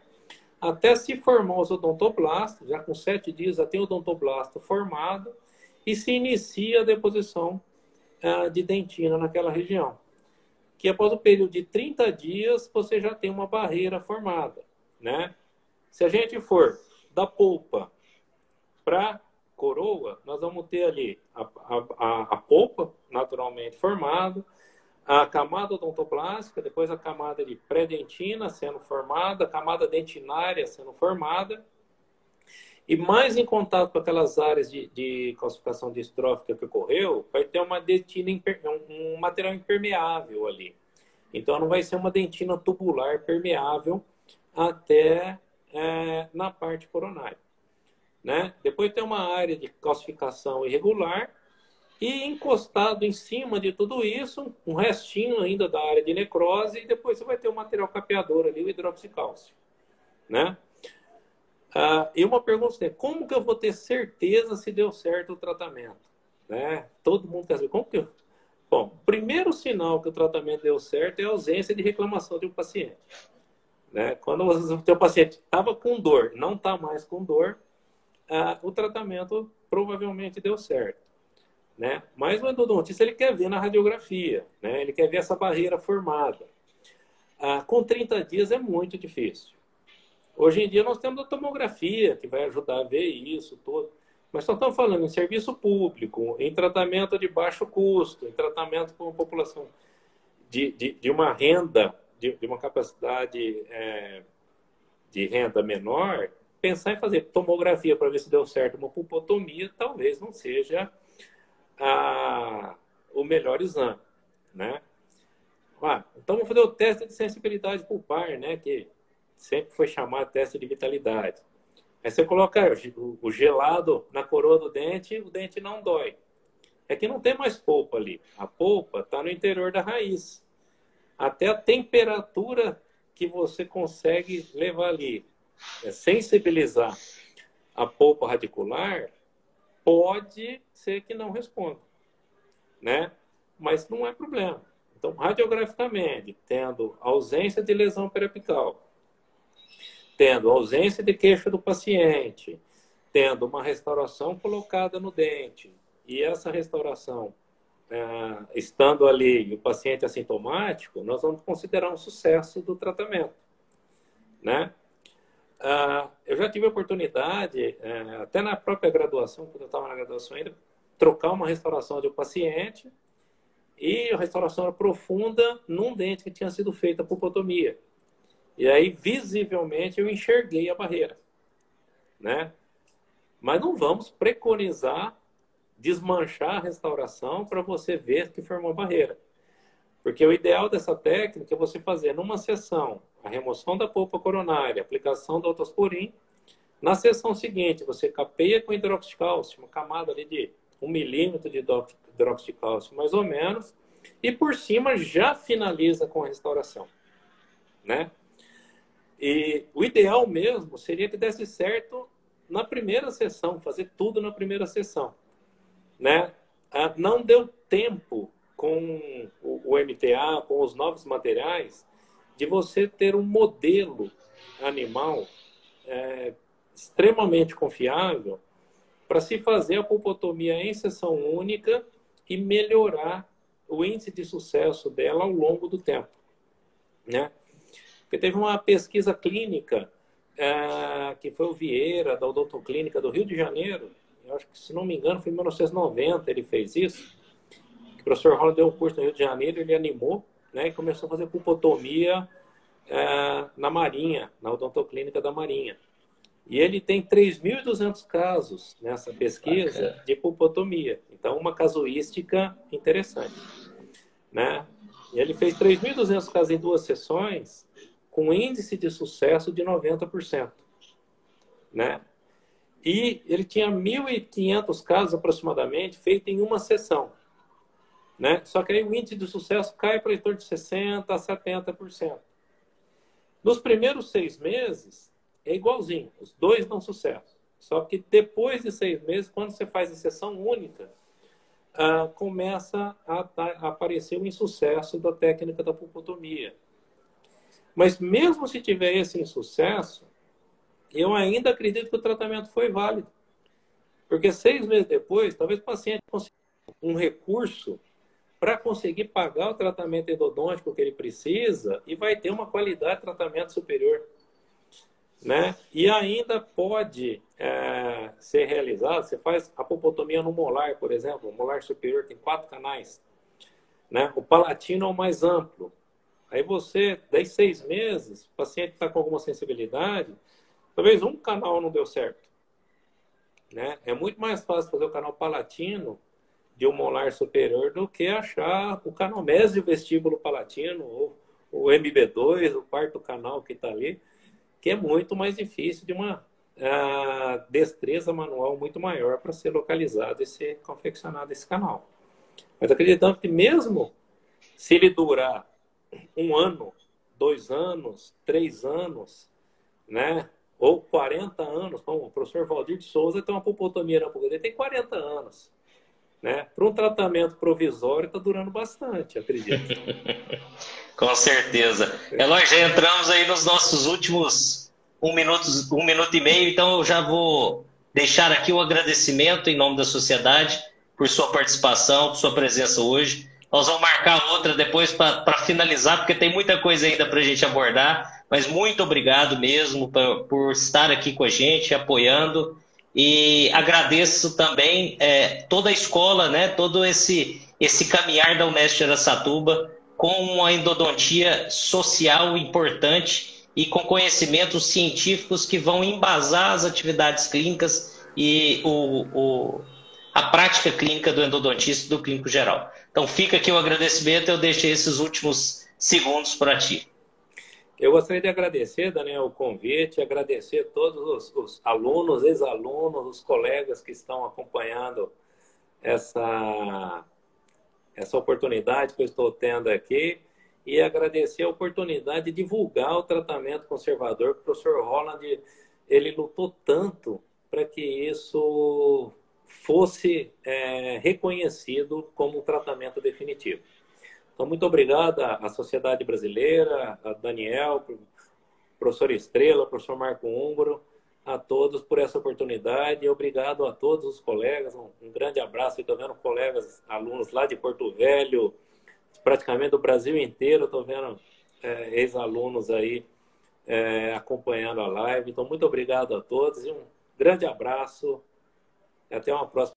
[SPEAKER 2] até se formar os odontoblastos. Já com sete dias já tem o odontoblasto formado e se inicia a deposição uh, de dentina naquela região que após o período de 30 dias você já tem uma barreira formada, né? Se a gente for da polpa para coroa, nós vamos ter ali a, a, a polpa naturalmente formada, a camada odontoplástica, depois a camada de pré-dentina sendo formada, a camada dentinária sendo formada, e mais em contato com aquelas áreas de, de calcificação distrófica que ocorreu, vai ter uma dentina, um material impermeável ali. Então, não vai ser uma dentina tubular permeável até é, na parte coronária. Né? Depois tem uma área de calcificação irregular e encostado em cima de tudo isso, um restinho ainda da área de necrose e depois você vai ter o material capeador ali, o hidroxicálcio. Né? Ah, e uma pergunta é, como que eu vou ter certeza se deu certo o tratamento? Né? Todo mundo quer saber, como que eu... Bom, primeiro sinal que o tratamento deu certo é a ausência de reclamação de um paciente. Né? Quando o teu paciente estava com dor, não está mais com dor, ah, o tratamento provavelmente deu certo. Né? Mas o endodontista ele quer ver na radiografia, né? ele quer ver essa barreira formada. Ah, com 30 dias é muito difícil. Hoje em dia nós temos a tomografia, que vai ajudar a ver isso todo. Mas só estamos falando em serviço público, em tratamento de baixo custo, em tratamento com a população de, de, de uma renda, de, de uma capacidade é, de renda menor, pensar em fazer tomografia para ver se deu certo uma pulpotomia talvez não seja a, o melhor exame, né? Ah, então vamos fazer o teste de sensibilidade pulpar, né? Que sempre foi chamado teste de vitalidade. Aí você coloca o gelado na coroa do dente, o dente não dói. É que não tem mais polpa ali. A polpa está no interior da raiz. Até a temperatura que você consegue levar ali, é sensibilizar a polpa radicular, pode ser que não responda, né? Mas não é problema. Então, radiograficamente, tendo ausência de lesão periapical, tendo ausência de queixa do paciente, tendo uma restauração colocada no dente, e essa restauração é, estando ali o paciente assintomático, nós vamos considerar um sucesso do tratamento. Né? Ah, eu já tive a oportunidade, é, até na própria graduação, quando eu estava na graduação ainda, trocar uma restauração de um paciente e a restauração era profunda num dente que tinha sido feita por potomia. E aí, visivelmente, eu enxerguei a barreira. Né? Mas não vamos preconizar desmanchar a restauração para você ver que formou a barreira. Porque o ideal dessa técnica é você fazer numa sessão a remoção da polpa coronária, aplicação do autosporin, Na sessão seguinte, você capeia com hidroxicálcio, uma camada ali de um milímetro de hidroxicálcio, mais ou menos, e por cima já finaliza com a restauração, né? E o ideal mesmo seria que desse certo na primeira sessão, fazer tudo na primeira sessão, né? Ah, não deu tempo com o MTA, com os novos materiais, de você ter um modelo animal é, extremamente confiável para se fazer a pulpotomia em sessão única e melhorar o índice de sucesso dela ao longo do tempo, né? Porque teve uma pesquisa clínica é, que foi o Vieira, da Odontoclínica do Rio de Janeiro, eu acho que, se não me engano, foi em 1990 ele fez isso. O professor Rola deu um curso no Rio de Janeiro, ele animou né, e começou a fazer pulpotomia é, na Marinha, na odontoclínica da Marinha. E ele tem 3.200 casos nessa pesquisa Bacana. de pulpotomia. Então, uma casuística interessante. Né? E ele fez 3.200 casos em duas sessões, com índice de sucesso de 90%. Né? E ele tinha 1.500 casos aproximadamente feitos em uma sessão. Né? Só que aí o índice de sucesso cai para em torno de 60% a 70%. Nos primeiros seis meses, é igualzinho, os dois dão sucesso. Só que depois de seis meses, quando você faz a sessão única, ah, começa a, a, aparecer o insucesso da técnica da pulpotomia. Mas mesmo se tiver esse insucesso, eu ainda acredito que o tratamento foi válido. Porque seis meses depois, talvez o paciente consiga um recurso para conseguir pagar o tratamento endodôntico que ele precisa e vai ter uma qualidade de tratamento superior. Né? E ainda pode é, ser realizado, você faz a pulpotomia no molar, por exemplo, o molar superior tem quatro canais. Né? O palatino é o mais amplo. Aí você, daí seis meses, o paciente está com alguma sensibilidade, talvez um canal não deu certo. Né? É muito mais fácil fazer o canal palatino de um molar superior do que achar o canal mesio vestíbulo palatino, ou o MB2, o quarto canal que está ali, que é muito mais difícil de uma uh, destreza manual muito maior para ser localizado e ser confeccionado esse canal. Mas acreditamos que mesmo se ele durar um ano, dois anos, três anos, né? Ou 40 anos, como o professor Valdir de Souza tem uma pulpotomia na pulga, ele tem 40 anos. Né? Para um tratamento provisório está durando bastante, acredito.
[SPEAKER 1] Com certeza. Eloy, já entramos aí nos nossos últimos um minuto, um minuto e meio, então eu já vou deixar aqui o agradecimento em nome da sociedade por sua participação, por sua presença hoje. Nós vamos marcar outra depois para finalizar, porque tem muita coisa ainda para a gente abordar. Mas muito obrigado mesmo por, por estar aqui com a gente, apoiando. E agradeço também é, toda a escola, né, todo esse, esse caminhar da Unesp Aracatuba com uma endodontia social importante e com conhecimentos científicos que vão embasar as atividades clínicas e o, o, a prática clínica do endodontista e do clínico geral. Então fica aqui o agradecimento, eu deixo esses últimos segundos para ti.
[SPEAKER 2] Eu gostaria de agradecer, Daniel, o convite, agradecer a todos os, os alunos, ex-alunos, os colegas que estão acompanhando essa, essa oportunidade que eu estou tendo aqui e agradecer a oportunidade de divulgar o tratamento conservador que o professor Holland ele lutou tanto para que isso fosse é, reconhecido como um tratamento definitivo. Então, muito obrigado à Sociedade Brasileira, a Daniel, professor Estrela, professor Marco Húngaro, a todos por essa oportunidade obrigado a todos os colegas. Um grande abraço. Estou vendo colegas, alunos lá de Porto Velho, praticamente do Brasil inteiro. Estou vendo é, ex-alunos aí é, acompanhando a live. Então, muito obrigado a todos e um grande abraço. Até uma próxima.